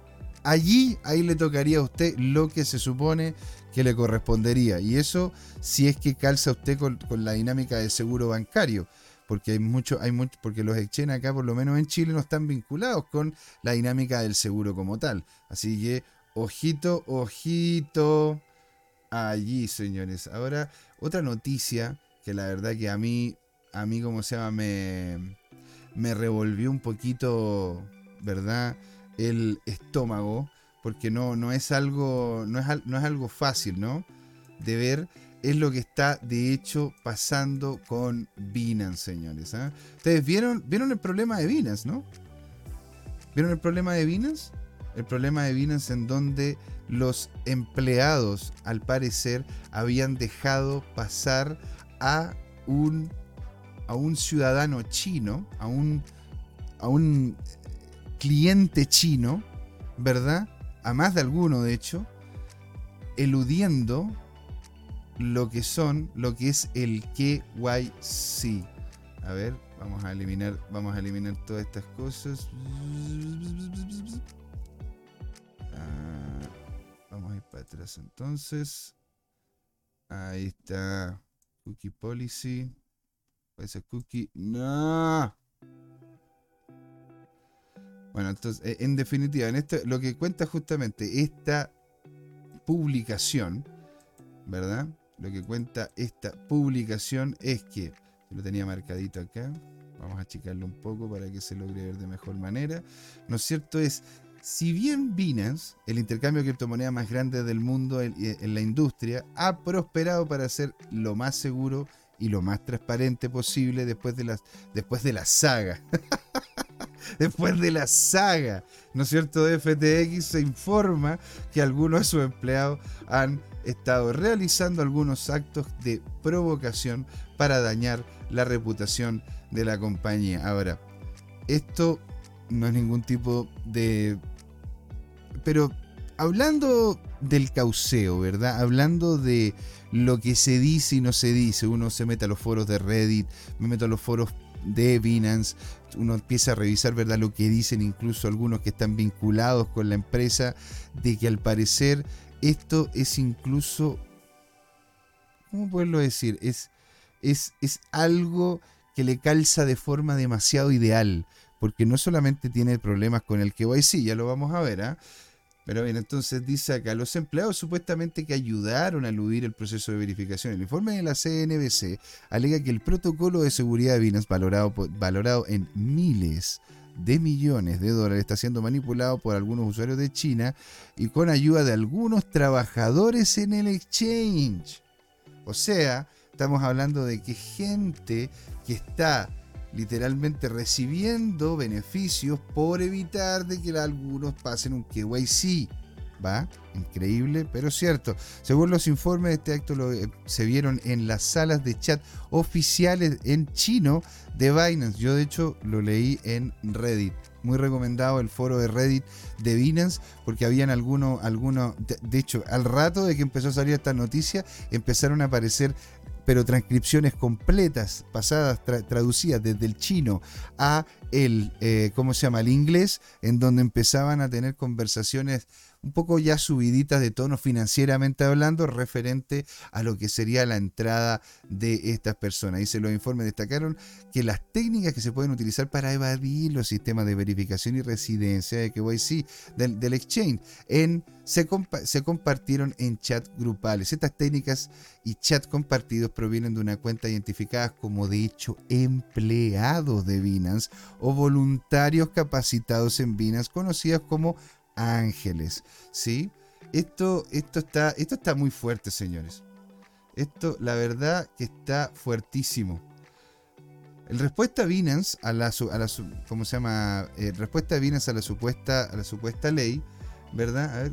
allí, ahí le tocaría a usted lo que se supone que le correspondería. Y eso si es que calza usted con, la dinámica del seguro bancario. Porque hay mucho, hay mucho, porque los exchange acá, por lo menos en Chile, no están vinculados con la dinámica del seguro como tal. Así que, ojito, ojito. Allí, señores. Ahora, otra noticia que la verdad que a mí, a mí, como se llama, me, me revolvió un poquito, ¿verdad? el estómago, porque no, no, es, algo, no, es, no es algo fácil, ¿no? De ver es lo que está de hecho pasando con Binance, señores. ¿ah? Ustedes vieron, vieron el problema de Binance, ¿no? ¿Vieron el problema de Binance? El problema de Binance en donde los empleados, al parecer, habían dejado pasar a un, a un ciudadano chino, a un, a un cliente chino, ¿verdad? A más de alguno, de hecho, eludiendo lo que son, lo que es el KYC. A ver, vamos a eliminar, vamos a eliminar todas estas cosas. Ah, vamos a ir para atrás entonces. Ahí está. Cookie policy. Ese cookie. No. Bueno, entonces, eh, en definitiva, en esto, lo que cuenta justamente esta publicación, ¿verdad? Lo que cuenta esta publicación es que, lo tenía marcadito acá, vamos a achicarlo un poco para que se logre ver de mejor manera, ¿no es cierto? Es, si bien Binance, el intercambio de criptomonedas más grande del mundo en, en la industria, ha prosperado para ser lo más seguro y lo más transparente posible después de la, después de la saga. después de la saga, ¿no es cierto?, FTX, se informa que algunos de sus empleados han estado realizando algunos actos de provocación para dañar la reputación de la compañía. Ahora, esto no es ningún tipo de... Pero hablando del cauceo, ¿verdad? Hablando de lo que se dice y no se dice, uno se mete a los foros de Reddit, me meto a los foros de Binance, uno empieza a revisar ¿verdad? lo que dicen incluso algunos que están vinculados con la empresa, de que al parecer esto es incluso, ¿cómo poderlo decir? Es, es, es algo que le calza de forma demasiado ideal, porque no solamente tiene problemas con el KYC, ya lo vamos a ver, ¿ah? Pero bien, entonces dice acá, los empleados supuestamente que ayudaron a eludir el proceso de verificación. El informe de la CNBC alega que el protocolo de seguridad de Binance, valorado, valorado en miles de millones de dólares, está siendo manipulado por algunos usuarios de China y con ayuda de algunos trabajadores en el exchange. O sea, estamos hablando de que gente que está literalmente recibiendo beneficios por evitar de que algunos pasen un KYC. Increíble, pero cierto. Según los informes, este acto eh, se vieron en las salas de chat oficiales en chino de Binance. Yo de hecho lo leí en Reddit. Muy recomendado el foro de Reddit de Binance porque habían algunos, algunos de, hecho, al rato de que empezó a salir esta noticia, empezaron a aparecer pero transcripciones completas, pasadas, tra traducidas desde el chino a el, eh, ¿cómo se llama?, el inglés, en donde empezaban a tener conversaciones un poco ya subiditas de tono financieramente hablando, referente a lo que sería la entrada de estas personas. Dice, los informes destacaron que las técnicas que se pueden utilizar para evadir los sistemas de verificación y residencia de KYC del, del exchange en, se, se compartieron en chat grupales. Estas técnicas y chat compartidos provienen de una cuenta identificada como de hecho empleados de Binance o voluntarios capacitados en Binance conocidas como ángeles, ¿sí? Esto, esto, está, esto está muy fuerte, señores. Esto, la verdad, que está fuertísimo. El respuesta Binance a la, a la ¿cómo se llama? Eh, respuesta Binance a la supuesta, a la supuesta ley, ¿verdad? A ver,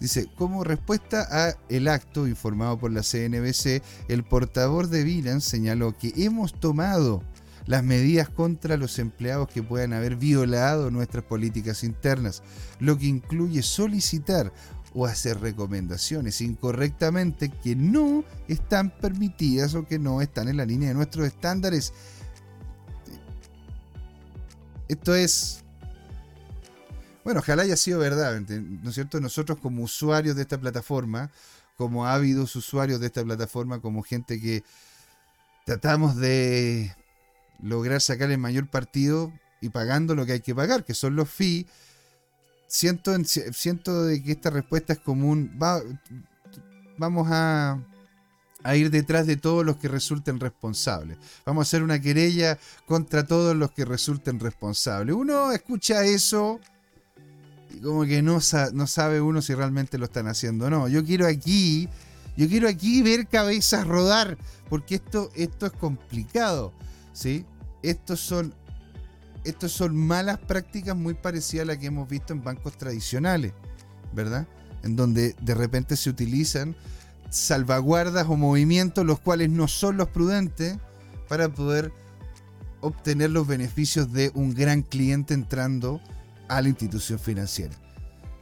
dice, como respuesta a el acto informado por la CNBC, el portador de Binance señaló que hemos tomado las medidas contra los empleados que puedan haber violado nuestras políticas internas, lo que incluye solicitar o hacer recomendaciones incorrectamente que no están permitidas o que no están en la línea de nuestros estándares. Esto es... Bueno, ojalá haya sido verdad, ¿no es cierto? Nosotros como usuarios de esta plataforma, como ávidos usuarios de esta plataforma, como gente que tratamos de lograr sacar el mayor partido y pagando lo que hay que pagar, que son los fees. Siento, siento de que esta respuesta es común. vamos a, a ir detrás de todos los que resulten responsables. Vamos a hacer una querella contra todos los que resulten responsables. Uno escucha eso y como que no, no sabe uno si realmente lo están haciendo o no. Yo quiero aquí, yo quiero aquí ver cabezas rodar, porque esto, esto es complicado. ¿sí? Estos son, estos son malas prácticas muy parecidas a las que hemos visto en bancos tradicionales, ¿verdad? En donde de repente se utilizan salvaguardas o movimientos los cuales no son los prudentes para poder obtener los beneficios de un gran cliente entrando a la institución financiera.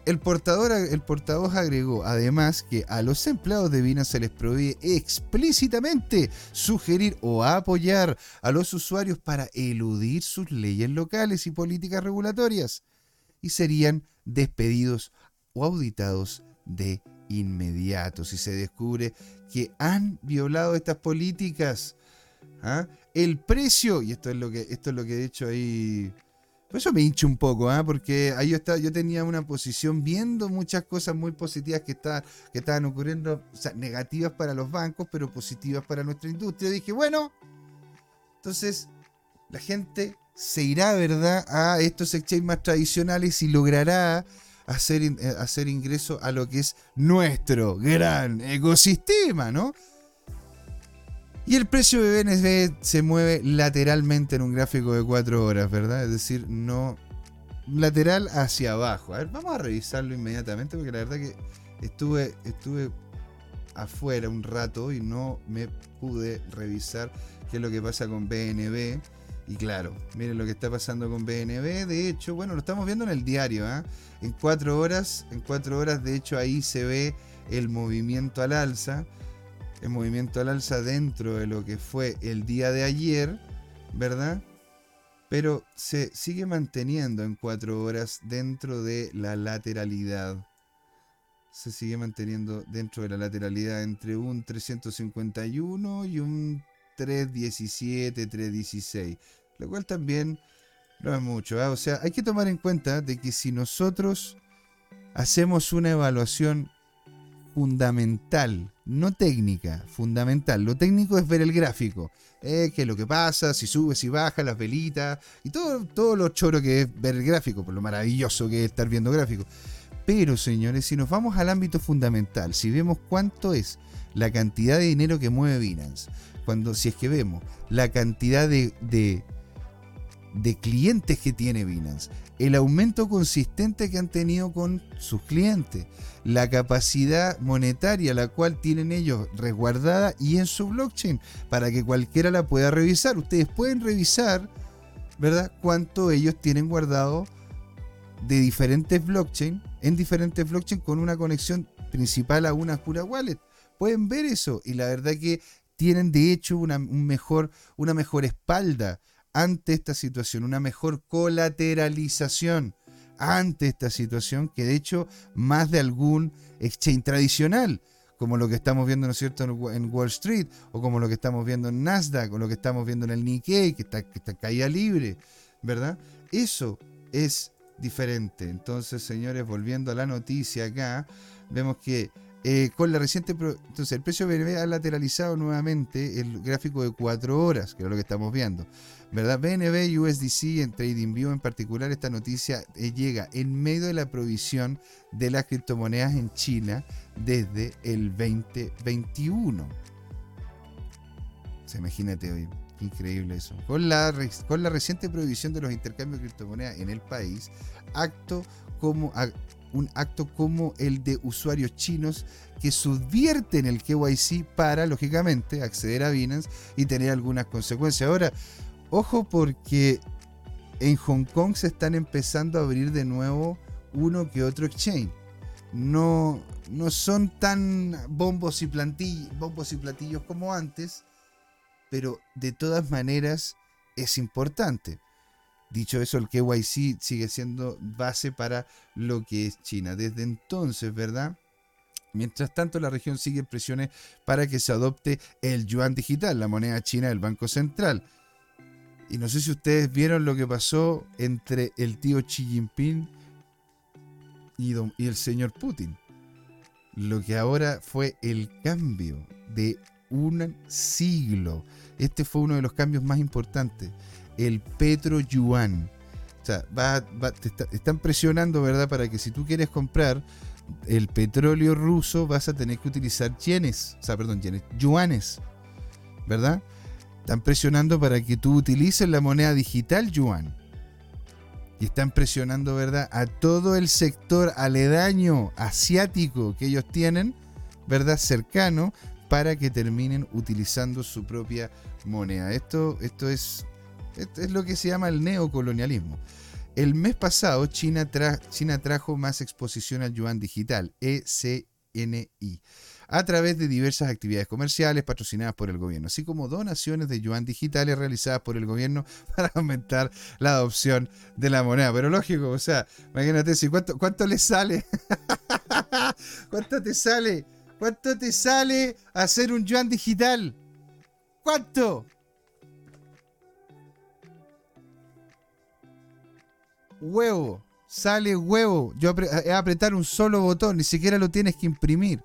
El, portador, el portavoz agregó además que a los empleados de Binance se les prohíbe explícitamente sugerir o apoyar a los usuarios para eludir sus leyes locales y políticas regulatorias y serían despedidos o auditados de inmediato si se descubre que han violado estas políticas. ¿Ah? El precio, y esto es lo que, esto es lo que de hecho ahí eso me hincha un poco, ¿ah? porque ahí yo, estaba, yo tenía una posición viendo muchas cosas muy positivas que, que estaban ocurriendo, o sea, negativas para los bancos, pero positivas para nuestra industria. dije, bueno, entonces la gente se irá, ¿verdad?, a estos exchanges más tradicionales y logrará hacer, eh, hacer ingreso a lo que es nuestro gran ecosistema, ¿no? Y el precio de BNB se mueve lateralmente en un gráfico de 4 horas, ¿verdad? Es decir, no lateral hacia abajo. A ver, vamos a revisarlo inmediatamente porque la verdad que estuve, estuve afuera un rato y no me pude revisar qué es lo que pasa con BNB. Y claro, miren lo que está pasando con BNB. De hecho, bueno, lo estamos viendo en el diario. ¿eh? En 4 horas, en 4 horas, de hecho, ahí se ve el movimiento al alza el movimiento al alza dentro de lo que fue el día de ayer, ¿verdad? Pero se sigue manteniendo en cuatro horas dentro de la lateralidad. Se sigue manteniendo dentro de la lateralidad entre un 351 y un 317, 316. Lo cual también no es mucho. ¿ah? O sea, hay que tomar en cuenta de que si nosotros hacemos una evaluación fundamental, no técnica, fundamental. Lo técnico es ver el gráfico, eh, qué es lo que pasa, si sube, si baja, las velitas y todo, todo lo choro que es ver el gráfico, por lo maravilloso que es estar viendo gráfico. Pero señores, si nos vamos al ámbito fundamental, si vemos cuánto es la cantidad de dinero que mueve Binance, cuando si es que vemos la cantidad de, de clientes que tiene Binance, el aumento consistente que han tenido con sus clientes, la capacidad monetaria la cual tienen ellos resguardada y en su blockchain para que cualquiera la pueda revisar. Ustedes pueden revisar, ¿verdad?, cuánto ellos tienen guardado de diferentes blockchain en diferentes blockchain con una conexión principal a una pura wallet. Pueden ver eso y la verdad que tienen de hecho una, un mejor, una mejor espalda ante esta situación, una mejor colateralización ante esta situación que de hecho más de algún exchange tradicional, como lo que estamos viendo, ¿no es cierto?, en Wall Street, o como lo que estamos viendo en Nasdaq, o lo que estamos viendo en el Nikkei, que está, que está caída libre, ¿verdad? Eso es diferente. Entonces, señores, volviendo a la noticia acá, vemos que eh, con la reciente. Entonces, el precio BNB ha lateralizado nuevamente el gráfico de 4 horas, que es lo que estamos viendo. ¿Verdad? BNB y USDC en TradingView en particular, esta noticia eh, llega en medio de la provisión de las criptomonedas en China desde el 2021. Se imagínate hoy, increíble eso. Con la, con la reciente prohibición de los intercambios de criptomonedas en el país, acto como un acto como el de usuarios chinos que subvierten el KYC para, lógicamente, acceder a Binance y tener algunas consecuencias. Ahora, ojo porque en Hong Kong se están empezando a abrir de nuevo uno que otro exchange. No, no son tan bombos y, bombos y platillos como antes, pero de todas maneras es importante. Dicho eso, el KYC sigue siendo base para lo que es China. Desde entonces, ¿verdad? Mientras tanto, la región sigue presiones para que se adopte el yuan digital, la moneda china del Banco Central. Y no sé si ustedes vieron lo que pasó entre el tío Xi Jinping y, el señor Putin. Lo que ahora fue el cambio de un siglo. Este fue uno de los cambios más importantes el Petro Yuan. O sea, te están presionando, ¿verdad? Para que si tú quieres comprar el petróleo ruso, vas a tener que utilizar yenes, o sea, perdón, yuanes, ¿verdad? Están presionando para que tú utilices la moneda digital yuan. Y están presionando, ¿verdad? A todo el sector aledaño asiático que ellos tienen, ¿verdad? Cercano, para que terminen utilizando su propia moneda. Esto, esto es esto es lo que se llama el neocolonialismo. El mes pasado, China, trajo más exposición al yuan digital, ECNI, a través de diversas actividades comerciales patrocinadas por el gobierno, así como donaciones de yuan digitales realizadas por el gobierno para aumentar la adopción de la moneda. Pero lógico, o sea, imagínate, si cuánto, cuánto le sale, cuánto te sale, cuánto te sale hacer un yuan digital, cuánto. huevo. Sale huevo. Yo es apretar un solo botón, ni siquiera lo tienes que imprimir.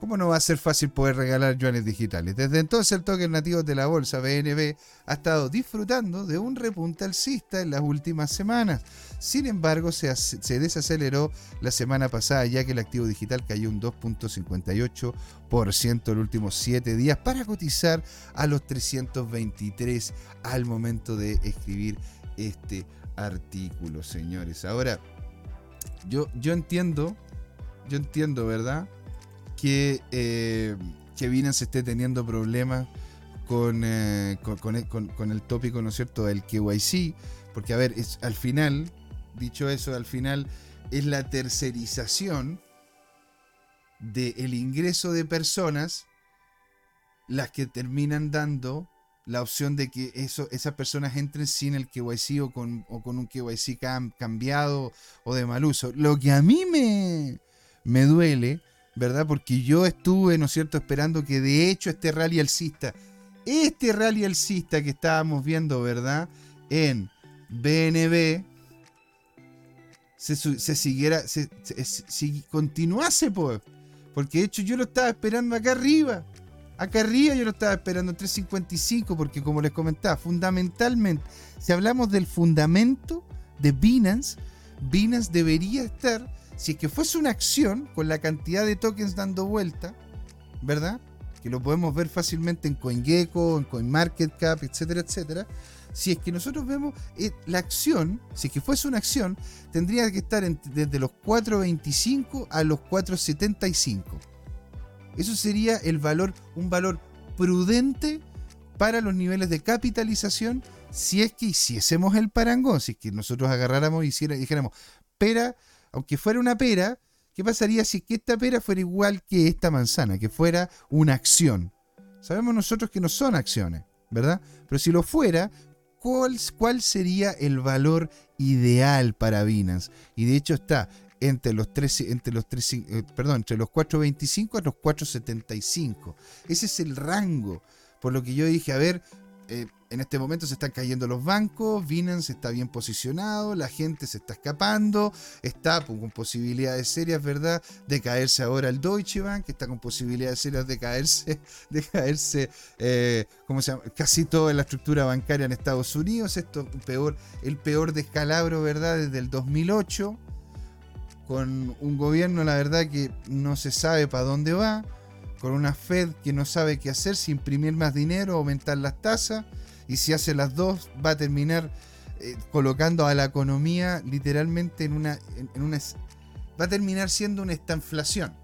¿Cómo no va a ser fácil poder regalar yuanes digitales? Desde entonces el token nativo de la bolsa BNB ha estado disfrutando de un repunte alcista en las últimas semanas. Sin embargo, se, desaceleró la semana pasada ya que el activo digital cayó un 2.58% en los últimos 7 días para cotizar a los 323 al momento de escribir este artículos, señores. Ahora, yo, yo entiendo, yo entiendo, ¿verdad? Que, eh, que Binance esté teniendo problemas con, eh, con, el tópico, ¿no es cierto?, del KYC, porque, a ver, al final, dicho eso, al final es la tercerización del ingreso de personas las que terminan dando la opción de que eso, esas personas entren sin el KYC o con, o con un KYC cambiado o de mal uso. Lo que a mí me, me duele, ¿verdad? Porque yo estuve, ¿no es cierto?, esperando que de hecho este rally alcista, este rally alcista que estábamos viendo, ¿verdad? En BNB, se, se siguiera, se, si continuase, pues. Porque de hecho yo lo estaba esperando acá arriba. Acá arriba yo lo estaba esperando en 355 porque como les comentaba, fundamentalmente, si hablamos del fundamento de Binance, Binance debería estar, si es que fuese una acción con la cantidad de tokens dando vuelta, ¿verdad? Que lo podemos ver fácilmente en CoinGecko, en CoinMarketCap, etcétera, etcétera. Si es que nosotros vemos eh, la acción, si es que fuese una acción, tendría que estar desde los 4.25 a los 4.75. Eso sería el valor, un valor prudente para los niveles de capitalización si es que hiciésemos el parangón, si es que nosotros agarráramos y dijéramos, pera, aunque fuera una pera, ¿qué pasaría si esta pera fuera igual que esta manzana, que fuera una acción? Sabemos nosotros que no son acciones, ¿verdad? Pero si lo fuera, ¿cuál, sería el valor ideal para Binance? Y de hecho está entre los entre los eh, perdón, entre los 4.25 a los 4.75. Ese es el rango. Por lo que yo dije, a ver, eh, en este momento se están cayendo los bancos, Binance está bien posicionado, la gente se está escapando, está con posibilidades serias, ¿verdad?, de caerse ahora el Deutsche Bank, está con posibilidades serias de caerse, de caerse, eh, ¿cómo se llama?, casi toda la estructura bancaria en Estados Unidos, esto peor, el peor descalabro, ¿verdad?, desde el 2008, con un gobierno, la verdad, que no se sabe para dónde va, con una Fed que no sabe qué hacer, si imprimir más dinero, aumentar las tasas, y si hace las dos va a terminar eh, colocando a la economía literalmente en una, en, una... va a terminar siendo una estanflación.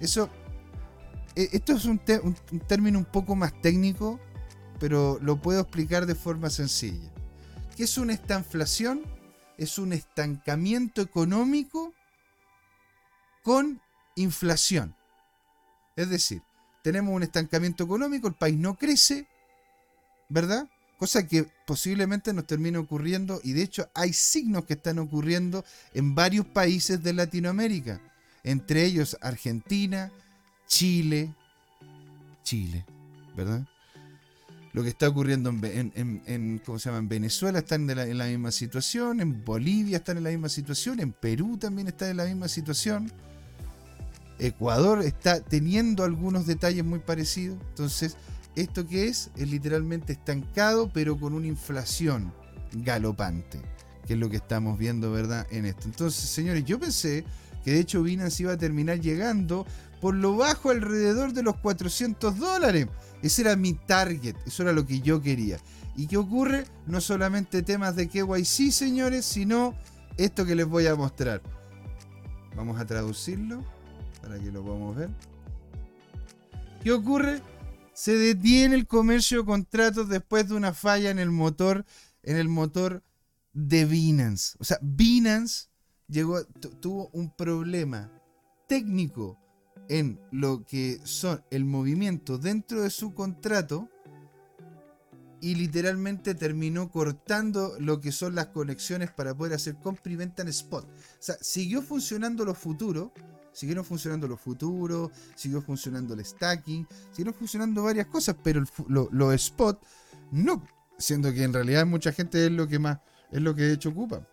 Eso... Eh, esto es un, un término un poco más técnico, pero lo puedo explicar de forma sencilla. ¿Qué es una estanflación? Es un estancamiento económico con inflación. Es decir, tenemos un estancamiento económico, el país no crece, ¿verdad? Cosa que posiblemente nos termine ocurriendo, y de hecho hay signos que están ocurriendo en varios países de Latinoamérica, entre ellos Argentina, Chile, Chile, ¿verdad? Lo que está ocurriendo en, ¿cómo se llama? en Venezuela están en la misma situación, en Bolivia están en la misma situación, en Perú también están en la misma situación. Ecuador está teniendo algunos detalles muy parecidos. Entonces, ¿esto qué es? Es literalmente estancado, pero con una inflación galopante, que es lo que estamos viendo, ¿verdad? En esto. Entonces, señores, yo pensé que de hecho Binance iba a terminar llegando por lo bajo alrededor de los 400 dólares. Ese era mi target, eso era lo que yo quería. ¿Y qué ocurre? No solamente temas de KYC, señores, sino esto que les voy a mostrar. Vamos a traducirlo para que lo podamos ver. ¿Qué ocurre? Se detiene el comercio de contratos después de una falla en el motor, en el motor de Binance. O sea, Binance llegó, tuvo un problema técnico en lo que son el movimiento dentro de su contrato y literalmente terminó cortando lo que son las conexiones para poder hacer compra y venta en spot. O sea, siguió funcionando lo futuro, siguieron funcionando los futuros, siguió funcionando el stacking, siguieron funcionando varias cosas, pero lo, spot no, siendo que en realidad mucha gente es lo que más, es lo que de hecho ocupa.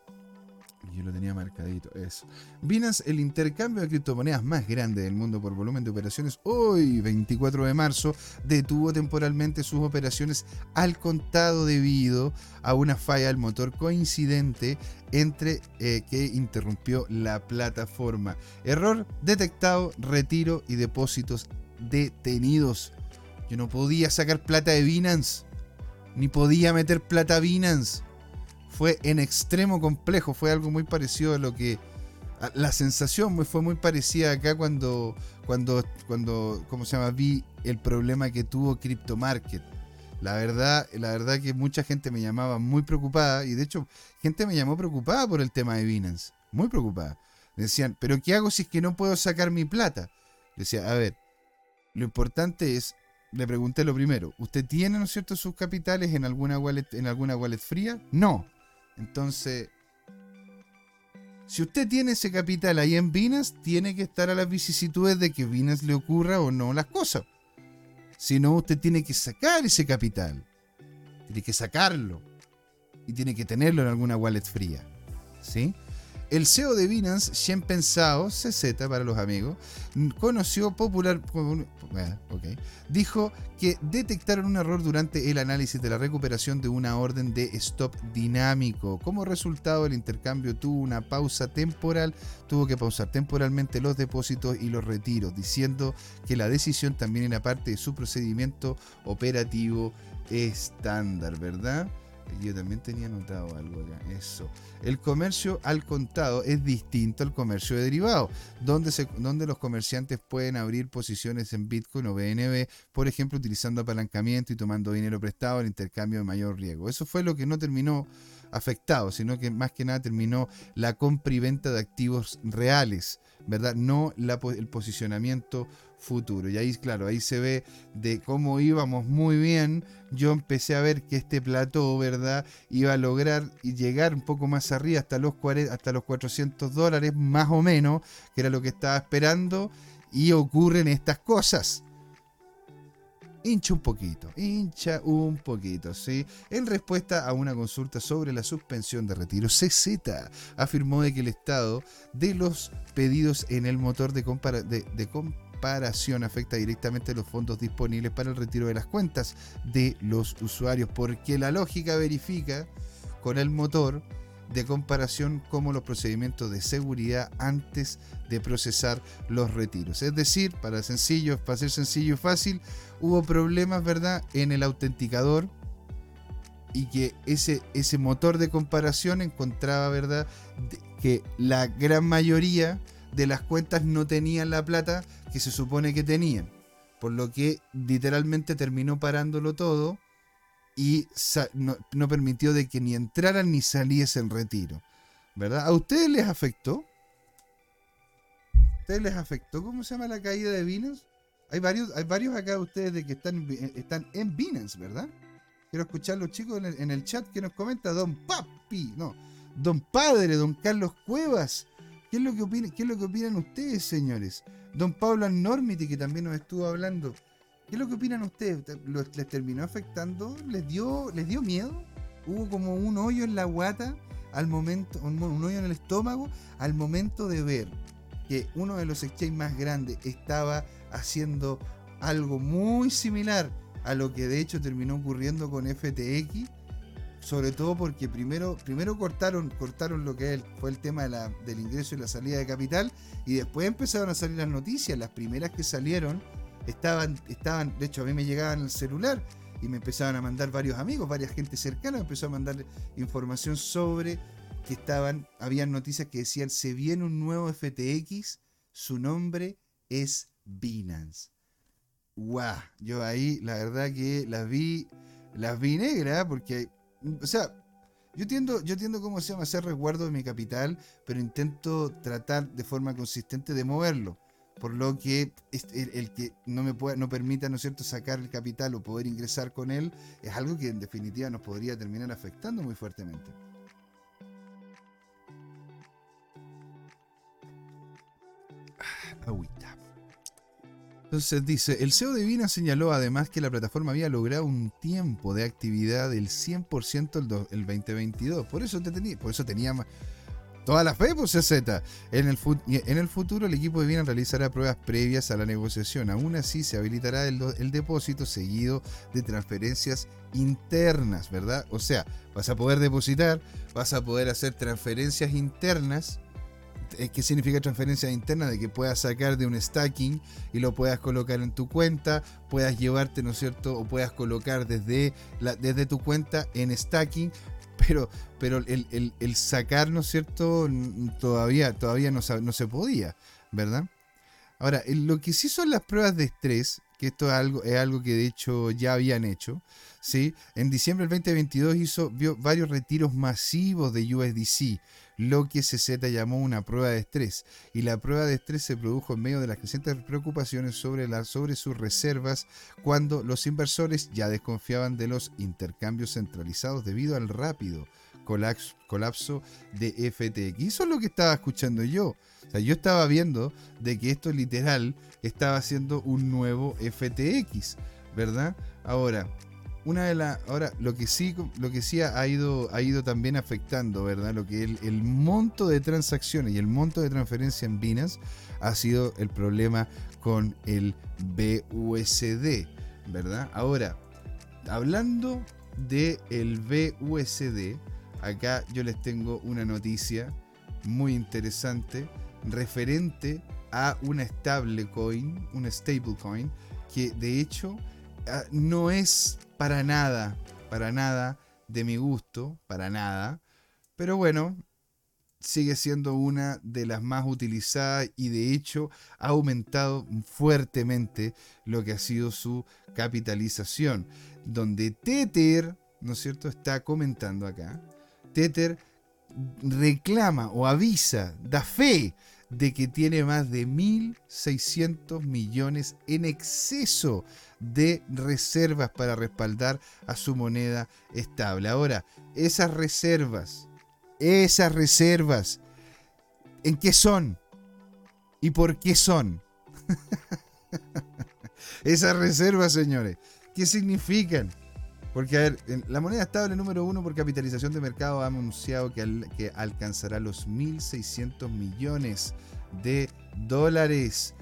Yo lo tenía marcadito, eso. Binance, el intercambio de criptomonedas más grande del mundo por volumen de operaciones, hoy 24 de marzo, detuvo temporalmente sus operaciones al contado debido a una falla del motor coincidente entre eh, que interrumpió la plataforma. Error detectado, retiro y depósitos detenidos. Yo no podía sacar plata de Binance, ni podía meter plata a Binance fue en extremo complejo, fue algo muy parecido a lo que... la sensación fue muy parecida acá cuando, cuando, cuando, ¿cómo se llama? Vi el problema que tuvo Crypto Market. La verdad, la verdad que mucha gente me llamaba muy preocupada y de hecho gente me llamó preocupada por el tema de Binance, muy preocupada. Decían, pero ¿qué hago si es que no puedo sacar mi plata? Decía, a ver, lo importante es, le pregunté lo primero, ¿usted tiene, ¿no es cierto?, sus capitales en alguna wallet, en alguna wallet fría? No. Entonces, si usted tiene ese capital ahí en Binance, tiene que estar a las vicisitudes de que Binance le ocurra o no las cosas. Si no, usted tiene que sacar ese capital. Tiene que sacarlo. Y tiene que tenerlo en alguna wallet fría. ¿Sí? El CEO de Binance, Shen Pensao, CZ para los amigos, conoció popular. Dijo que detectaron un error durante el análisis de la recuperación de una orden de stop dinámico. Como resultado, el intercambio tuvo una pausa temporal, tuvo que pausar temporalmente los depósitos y los retiros, diciendo que la decisión también era parte de su procedimiento operativo estándar, ¿verdad? Yo también tenía notado algo acá. Eso. El comercio al contado es distinto al comercio de derivados, donde, donde los comerciantes pueden abrir posiciones en Bitcoin o BNB, por ejemplo, utilizando apalancamiento y tomando dinero prestado en intercambio de mayor riesgo. Eso fue lo que no terminó afectado, sino que más que nada terminó la compra y venta de activos reales, ¿verdad? No el posicionamiento futuro. Y ahí, claro, ahí se ve de cómo íbamos muy bien. Yo empecé a ver que este plató, ¿verdad? Iba a lograr llegar un poco más arriba hasta los, 40, hasta los 400 dólares, más o menos, que era lo que estaba esperando. Y ocurren estas cosas hincha un poquito, hincha un poquito, ¿sí? En respuesta a una consulta sobre la suspensión de retiro, CZ afirmó de que el estado de los pedidos en el motor de, de comparación afecta directamente los fondos disponibles para el retiro de las cuentas de los usuarios, porque la lógica verifica con el motor de comparación como los procedimientos de seguridad antes de procesar los retiros. Es decir, para, sencillo, para ser sencillo y fácil, hubo problemas, ¿verdad?, en el autenticador y que ese, ese motor de comparación encontraba, ¿verdad?, que la gran mayoría de las cuentas no tenían la plata que se supone que tenían. Por lo que literalmente terminó parándolo todo y no, permitió de que ni entraran ni saliesen retiro. ¿Verdad? ¿A ustedes les afectó? ¿A ustedes les afectó? ¿Cómo se llama la caída de Binance? Hay varios, hay varios acá de ustedes de que están, están en Binance, ¿verdad? Quiero escuchar los chicos en el, chat que nos comenta Don Papi, no, Don Padre, Don Carlos Cuevas. ¿Qué es lo que opinan, qué es lo que opinan ustedes, señores? Don Pablo Anormity, que también nos estuvo hablando. ¿Qué es lo que opinan ustedes? ¿Les terminó afectando? ¿Les dio, ¿Les dio miedo? ¿Hubo como un hoyo en la guata al momento, un, hoyo en el estómago al momento de ver que uno de los exchanges más grandes estaba haciendo algo muy similar a lo que de hecho terminó ocurriendo con FTX? Sobre todo porque primero, primero cortaron, cortaron lo que fue el tema del ingreso y la salida de capital y después empezaron a salir las noticias. Las primeras que salieron estaban, estaban, de hecho a mí me llegaban al celular y me empezaban a mandar varios amigos, varias gente cercana, me empezó a mandar información sobre que estaban, habían noticias que decían, se viene un nuevo FTX, su nombre es Binance. Guau, yo ahí la verdad que las vi, las vi negras, porque, o sea, yo tiendo, yo tiendo, ¿cómo se llama?, hacer resguardo de mi capital, pero intento tratar de forma consistente de moverlo por lo que el, que no me pueda, no permita, ¿no es cierto?, sacar el capital o poder ingresar con él, es algo que en definitiva nos podría terminar afectando muy fuertemente. Agüita. Entonces dice, el CEO de Vina señaló además que la plataforma había logrado un tiempo de actividad del 100% el, el 2022. Por eso, te tenía, por eso tenía Toda la fe, pues CZ. En el, en el futuro, el equipo de Vina realizará pruebas previas a la negociación. Aún así, se habilitará el, depósito seguido de transferencias internas, ¿verdad? O sea, vas a poder depositar, vas a poder hacer transferencias internas. Eh, ¿Qué significa transferencias internas? De que puedas sacar de un stacking y lo puedas colocar en tu cuenta, puedas llevarte, ¿no es cierto? O puedas colocar desde, desde tu cuenta en stacking pero, pero el, sacar, ¿no es cierto? Todavía, todavía no, no se podía, ¿verdad? Ahora, lo que sí son las pruebas de estrés, que esto es algo, es algo que de hecho ya habían hecho, ¿sí? En diciembre del 2022 hizo vio varios retiros masivos de USDC, lo que CZ llamó una prueba de estrés. Y la prueba de estrés se produjo en medio de las crecientes preocupaciones sobre, sus reservas cuando los inversores ya desconfiaban de los intercambios centralizados debido al rápido colapso de FTX. Eso es lo que estaba escuchando yo. O sea, yo estaba viendo de que esto literal estaba haciendo un nuevo FTX, ¿verdad? Ahora, una de las. Ahora, lo que sí, lo que sí ha ido, ha ido también afectando, ¿verdad? Lo que el, el monto de transacciones y el monto de transferencia en Binance ha sido el problema con el BUSD, ¿verdad? Ahora, hablando del el BUSD, acá yo les tengo una noticia muy interesante referente a una stablecoin, una stablecoin, que de hecho no es para nada, para nada de mi gusto, para nada. Pero bueno, sigue siendo una de las más utilizadas y de hecho ha aumentado fuertemente lo que ha sido su capitalización. Donde Tether, ¿no es cierto?, está comentando acá. Tether reclama o avisa, da fe de que tiene más de 1.600 millones en exceso de reservas para respaldar a su moneda estable. Ahora, esas reservas, esas reservas, ¿en qué son? ¿Y por qué son? esas reservas, señores, ¿qué significan? Porque, a ver, la moneda estable número uno por capitalización de mercado ha anunciado que, que alcanzará los 1.600 millones de dólares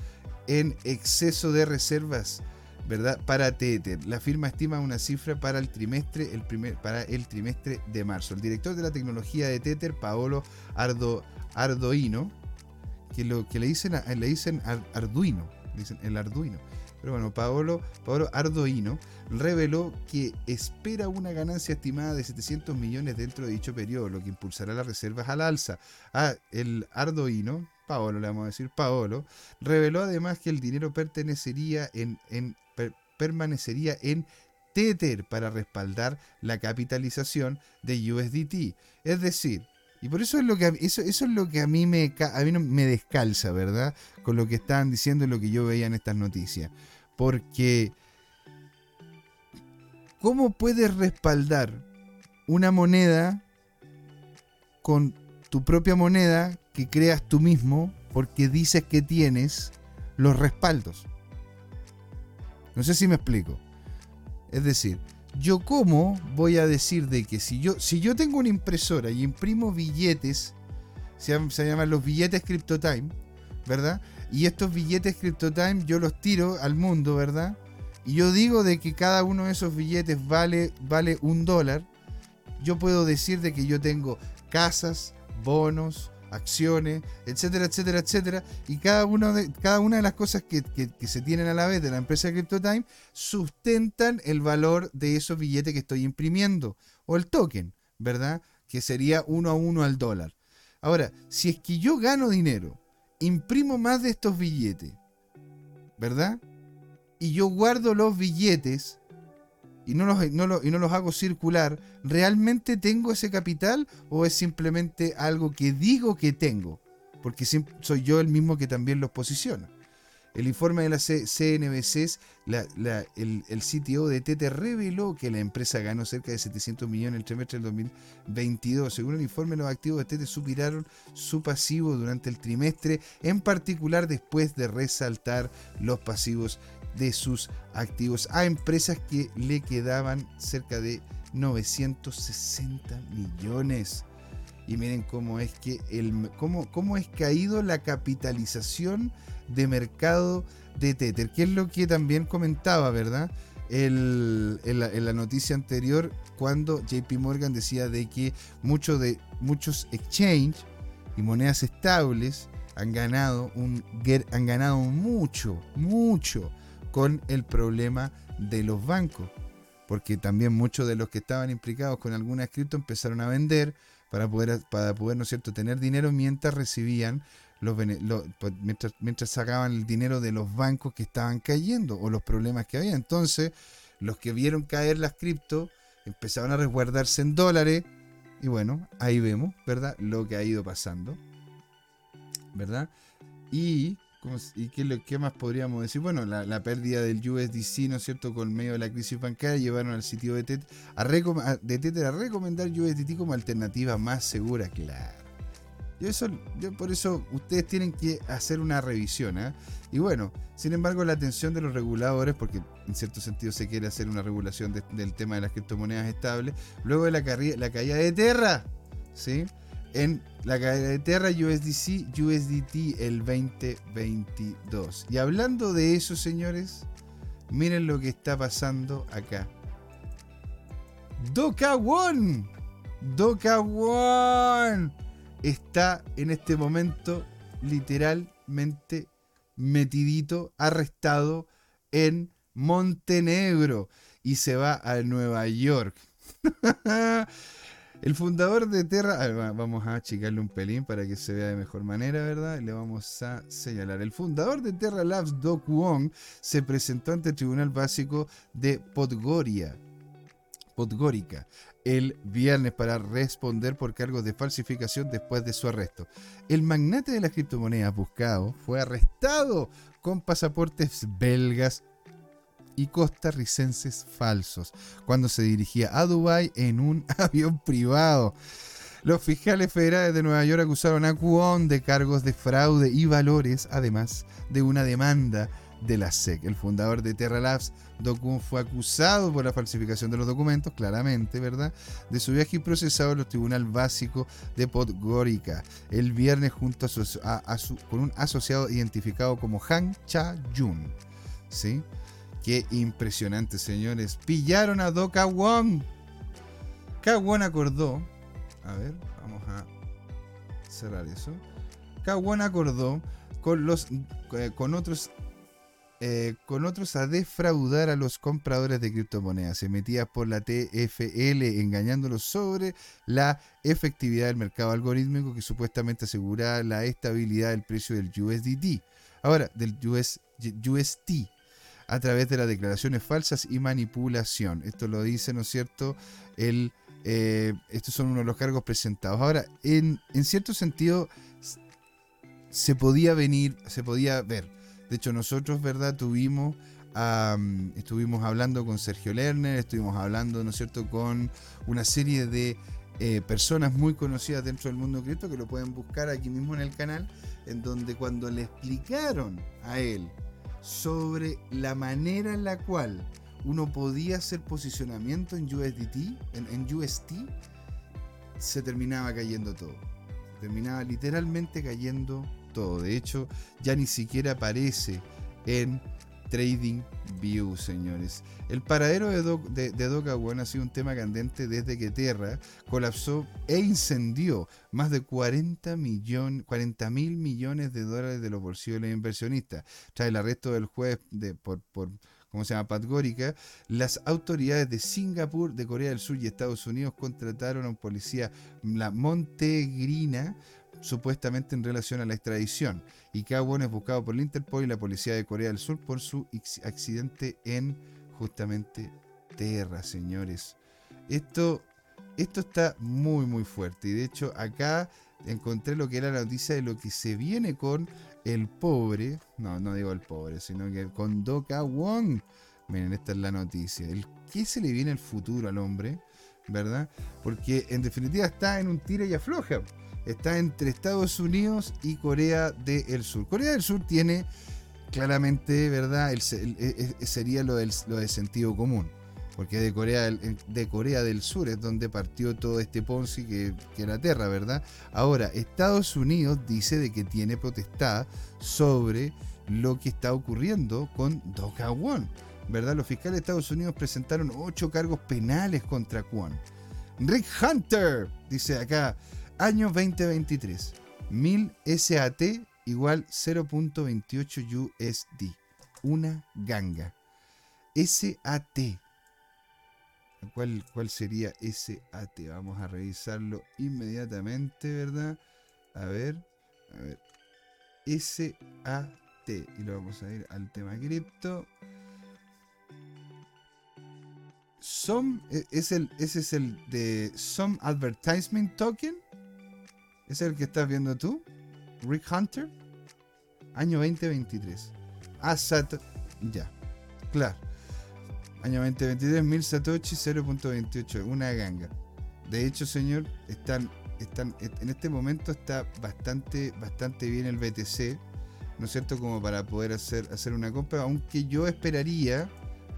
en exceso de reservas, ¿verdad? Para Tether. La firma estima una cifra para el trimestre, el primer, para el trimestre de marzo. El director de la tecnología de Tether, Paolo Ardo, Arduino, que, lo, que le dicen, le dicen Arduino, dicen el Arduino pero bueno, Paolo, Paolo Ardoino reveló que espera una ganancia estimada de 700 millones dentro de dicho periodo, lo que impulsará las reservas al alza. Ah, el Ardoino, Paolo le vamos a decir, Paolo, reveló además que el dinero pertenecería en, permanecería en Tether para respaldar la capitalización de USDT. Es decir, y por eso es lo que eso, eso es lo que a mí me a mí me descalza, ¿verdad? Con lo que estaban diciendo y lo que yo veía en estas noticias. Porque, ¿cómo puedes respaldar una moneda con tu propia moneda que creas tú mismo porque dices que tienes los respaldos? No sé si me explico. Es decir, yo cómo voy a decir de que si yo, si yo tengo una impresora y imprimo billetes, se, se llaman los billetes CryptoTime, ¿verdad? Y estos billetes CryptoTime yo los tiro al mundo, ¿verdad? Y yo digo de que cada uno de esos billetes vale, vale un dólar. Yo puedo decir de que yo tengo casas, bonos, acciones, etcétera, etcétera, etcétera. Y cada, uno de, cada una de las cosas que, que, se tienen a la vez de la empresa CryptoTime sustentan el valor de esos billetes que estoy imprimiendo. O el token, ¿verdad? Que sería uno a uno al dólar. Ahora, si es que yo gano dinero imprimo más de estos billetes, ¿verdad? Y yo guardo los billetes y no los, y no los hago circular, ¿realmente tengo ese capital o es simplemente algo que digo que tengo? Porque soy yo el mismo que también los posiciona. El informe de la CNBC, el, el, CTO de Tete reveló que la empresa ganó cerca de 700 millones el trimestre del 2022. Según el informe, los activos de Tete superaron su pasivo durante el trimestre, en particular después de resaltar los pasivos de sus activos a empresas que le quedaban cerca de 960 millones. Y miren cómo es que el, cómo, cómo es caído la capitalización de mercado de Tether, que es lo que también comentaba, ¿verdad? en, la, noticia anterior, cuando JP Morgan decía de que muchos de, muchos exchange y monedas estables han ganado, un, han ganado mucho, mucho con el problema de los bancos. Porque también muchos de los que estaban implicados con alguna cripto empezaron a vender para poder, para poder ¿no es cierto?, tener dinero mientras recibían pues, mientras, sacaban el dinero de los bancos que estaban cayendo o los problemas que había. Entonces, los que vieron caer las cripto empezaron a resguardarse en dólares y bueno, ahí vemos, ¿verdad? Lo que ha ido pasando, ¿verdad? Y, y qué, qué, más podríamos decir? Bueno, la, pérdida del USDC, ¿no es cierto? Con medio de la crisis bancaria, llevaron al sitio de Tether a, de Tether a recomendar USDT como alternativa más segura, claro Yo eso, yo por eso ustedes tienen que hacer una revisión. ¿eh? Y bueno, sin embargo, la atención de los reguladores, porque en cierto sentido se quiere hacer una regulación del tema de las criptomonedas estables, luego de la, la caída de Terra, ¿sí? En la caída de Terra USDC, USDT el 2022. Y hablando de eso, señores, miren lo que está pasando acá. Doca One. Doca One está en este momento literalmente metidito, arrestado en Montenegro y se va a Nueva York. El fundador de Terra, vamos a achicarle un pelín para que se vea de mejor manera, ¿verdad? Le vamos a señalar. El fundador de Terra Labs, Doc Wong, se presentó ante el Tribunal Básico de Podgoria, Podgorica, el viernes para responder por cargos de falsificación después de su arresto. El magnate de las criptomonedas buscado fue arrestado con pasaportes belgas y costarricenses falsos cuando se dirigía a Dubái en un avión privado. Los fiscales federales de Nueva York acusaron a Kwon de cargos de fraude y valores, además de una demanda de la SEC. El fundador de Terra Labs, Dokun, fue acusado por la falsificación de los documentos, claramente, ¿verdad?, de su viaje y procesado en los tribunales básicos de Podgorica el viernes junto a su, con un asociado identificado como Han Cha-jun. ¿Sí? Qué impresionante, señores. Pillaron a Do Wong. Won acordó. A ver, vamos a cerrar eso. Won acordó con los eh, con otros eh, con otros a defraudar a los compradores de criptomonedas. Metía por la TFL engañándolos sobre la efectividad del mercado algorítmico que supuestamente asegura la estabilidad del precio del USDT. Ahora, del US, UST a través de las declaraciones falsas y manipulación. Esto lo dice, ¿no es cierto? El, eh, estos son uno de los cargos presentados. Ahora, en, en cierto sentido, se podía venir, se podía ver de hecho, nosotros, ¿verdad? Tuvimos, estuvimos hablando con Sergio Lerner, estuvimos hablando, ¿no es cierto?, con una serie de eh, personas muy conocidas dentro del mundo cripto que lo pueden buscar aquí mismo en el canal, en donde cuando le explicaron a él sobre la manera en la cual uno podía hacer posicionamiento en USDT, en, UST, se terminaba cayendo todo. terminaba literalmente cayendo de hecho, ya ni siquiera aparece en Trading View, señores. El paradero de, Do de, ha sido un tema candente desde que Terra colapsó e incendió más de 40 mil millones de dólares de los bolsillos de los inversionistas. Tras el arresto del juez de, por, por ¿cómo se llama? Patgórica, las autoridades de Singapur, de Corea del Sur y Estados Unidos contrataron a un policía, la Montegrina, supuestamente en relación a la extradición. Y Kawon es buscado por el Interpol y la policía de Corea del Sur por su accidente en justamente Terra, señores. Esto, esto está muy, muy fuerte. Y de hecho, acá encontré lo que era la noticia de lo que se viene con el pobre. No, no digo el pobre, sino que con Doka Wong. Miren, esta es la noticia. El, ¿Qué se le viene el futuro al hombre? ¿Verdad? Porque en definitiva está en un tira y afloja está entre Estados Unidos y Corea del Sur. Corea del Sur tiene claramente, ¿verdad? El, sería lo del, de sentido común. Porque de Corea, de Corea del Sur es donde partió todo este Ponzi que, que era Terra, ¿verdad? Ahora, Estados Unidos dice de que tiene potestad sobre lo que está ocurriendo con Doka Won, ¿verdad? Los fiscales de Estados Unidos presentaron ocho cargos penales contra Kwon. Rick Hunter, dice acá, Año 2023. 1000 SAT igual 0.28 USD. Una ganga. SAT. ¿Cuál, ¿Cuál sería SAT? Vamos a revisarlo inmediatamente, ¿verdad? A ver. A ver. SAT. Y lo vamos a ir al tema cripto. Some, e, es el, ese es el de Some Advertisement Token. ¿Es el que estás viendo tú? Rick Hunter. Año 2023. Ah, Ya. Claro. Año 2023, 1000 Satoshi 0.28. Una ganga. De hecho, señor, están en este momento está bastante, bastante bien el BTC, ¿no es cierto? Como para poder hacer, hacer una compra, aunque yo esperaría,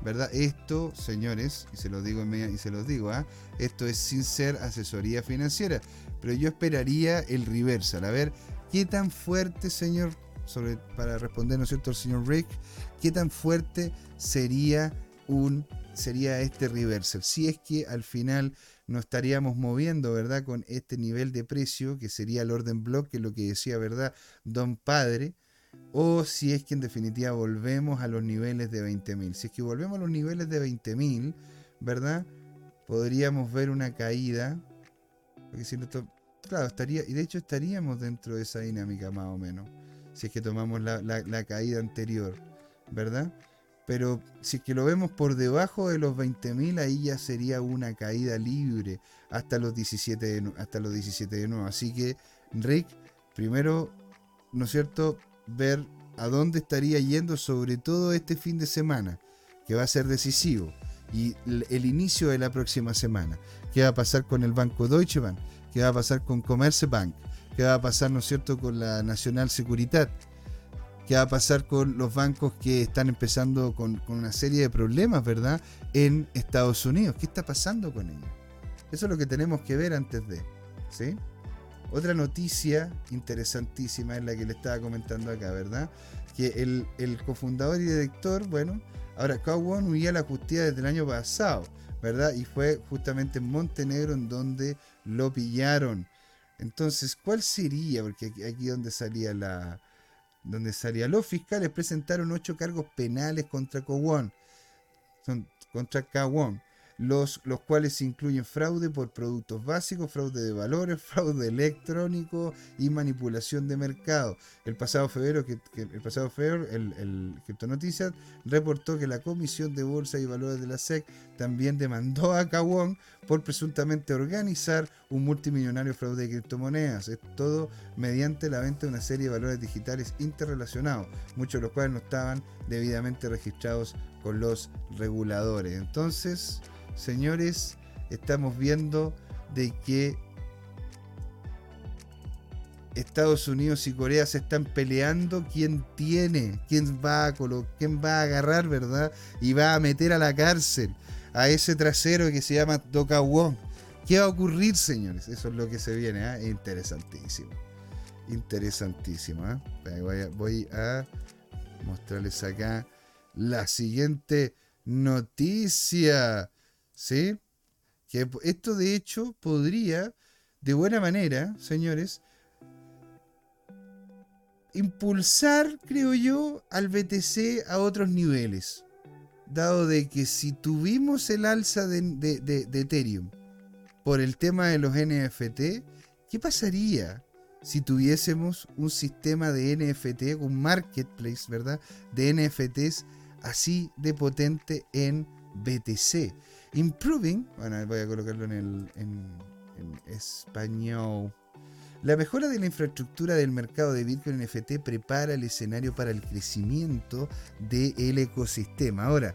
¿verdad? Esto, señores, y se los digo y se los digo, ¿ah? esto es sin ser asesoría financiera, pero yo esperaría el reversal, a ver qué tan fuerte, señor, sobre, para responder, ¿no es cierto?, el señor Rick, qué tan fuerte sería un sería este reversal. Si es que al final nos estaríamos moviendo, ¿verdad? Con este nivel de precio, que sería el orden block, que es lo que decía, ¿verdad? Don Padre. O si es que en definitiva volvemos a los niveles de 20.000. Si es que volvemos a los niveles de 20.000, ¿verdad? Podríamos ver una caída. Porque si claro, estaría, y de hecho estaríamos dentro de esa dinámica más o menos. Si es que tomamos la, la caída anterior, ¿verdad? Pero si es que lo vemos por debajo de los 20.000, ahí ya sería una caída libre hasta los 17 de, hasta los 17 de nuevo. Así que, Rick, primero, ¿no es cierto?, ver a dónde estaría yendo, sobre todo este fin de semana, que va a ser decisivo, y el inicio de la próxima semana. ¿Qué va a pasar con el banco Deutsche Bank? ¿Qué va a pasar con Commerce ¿Qué va a pasar, ¿no es cierto?, con la Nacional Seguridad? qué va a pasar con los bancos que están empezando con, una serie de problemas, ¿verdad? En Estados Unidos. ¿Qué está pasando con ellos? Eso es lo que tenemos que ver antes de. ¿Sí? Otra noticia interesantísima es la que le estaba comentando acá, ¿verdad? Que el, cofundador y director, bueno, ahora Cowan huía a la justicia desde el año pasado, ¿verdad? Y fue justamente en Montenegro en donde lo pillaron. Entonces, ¿cuál sería? Porque aquí, aquí donde salía la, donde salía los fiscales presentaron ocho cargos penales contra Kowon, contra Kawon, los, los cuales incluyen fraude por productos básicos, fraude de valores, fraude electrónico y manipulación de mercado. El pasado febrero, que, el pasado febrero, el, el Noticias reportó que la Comisión de Bolsa y Valores de la SEC también demandó a Kawon por presuntamente organizar un multimillonario fraude de criptomonedas. Es todo mediante la venta de una serie de valores digitales interrelacionados, muchos de los cuales no estaban debidamente registrados con los reguladores. Entonces, señores, estamos viendo de que Estados Unidos y Corea se están peleando quién tiene, quién va a quién va a agarrar, ¿verdad? Y va a meter a la cárcel a ese trasero que se llama Wong. ¿Qué va a ocurrir, señores? Eso es lo que se viene, ¿eh? interesantísimo. Interesantísimo. ¿eh? voy a mostrarles acá la siguiente noticia. ¿Sí? Que esto de hecho podría, de buena manera, señores, impulsar, creo yo, al BTC a otros niveles. Dado de que si tuvimos el alza de, de, Ethereum por el tema de los NFT, ¿qué pasaría si tuviésemos un sistema de NFT, un marketplace, ¿verdad? De NFTs así de potente en BTC. Improving, bueno, voy a colocarlo en, el, en, español. La mejora de la infraestructura del mercado de Bitcoin NFT prepara el escenario para el crecimiento del ecosistema. Ahora,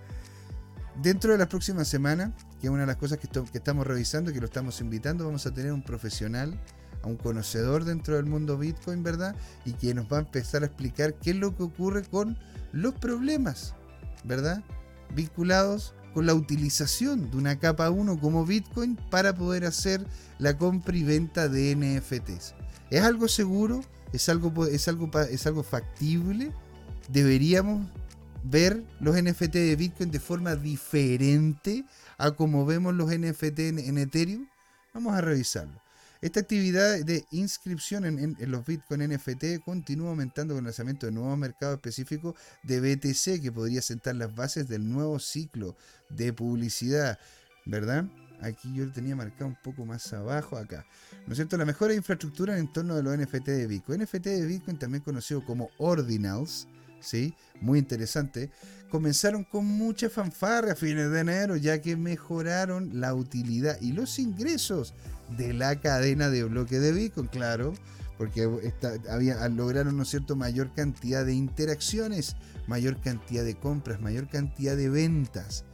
dentro de las próximas semanas, que es una de las cosas que, estamos revisando y que lo estamos invitando, vamos a tener un profesional, a un conocedor dentro del mundo Bitcoin, ¿verdad? Y que nos va a empezar a explicar qué es lo que ocurre con los problemas, ¿verdad? Vinculados con la utilización de una capa 1 como Bitcoin para poder hacer la compra y venta de NFTs. ¿Es algo seguro? ¿Es algo, es algo, es algo factible? ¿Deberíamos ver los NFT de Bitcoin de forma diferente a como vemos los NFT en Ethereum? Vamos a revisarlo. Esta actividad de inscripción en, los Bitcoin NFT continúa aumentando con el lanzamiento de nuevos mercados específicos de BTC que podría sentar las bases del nuevo ciclo de publicidad, ¿verdad? Aquí yo lo tenía marcado un poco más abajo acá. ¿No es cierto? La mejora de infraestructura en torno de los NFT de Bitcoin. NFT de Bitcoin, también conocido como Ordinals, ¿sí? Muy interesante. Comenzaron con mucha fanfarra a fines de enero, ya que mejoraron la utilidad y los ingresos de la cadena de bloque de Bitcoin, claro, porque había, lograron ¿no cierto? mayor cantidad de interacciones, mayor cantidad de compras, mayor cantidad de ventas.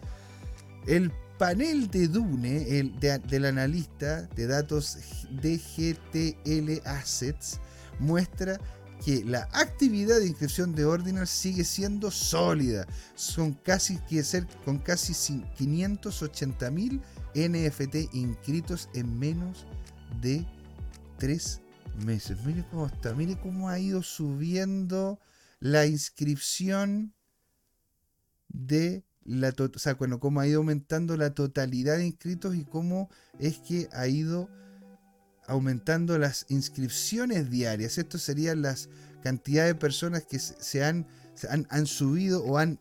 El panel de Dune, el del analista de datos de GTL Assets, muestra que la actividad de inscripción de Ordinal sigue siendo sólida. Son casi, con casi 580.000 NFT inscritos en menos de 3 meses. Mire cómo está, mire cómo ha ido subiendo la inscripción de la o sea, bueno, cómo ha ido aumentando la totalidad de inscritos y cómo es que ha ido aumentando las inscripciones diarias. Esto serían las cantidades de personas que se han, han, subido o han,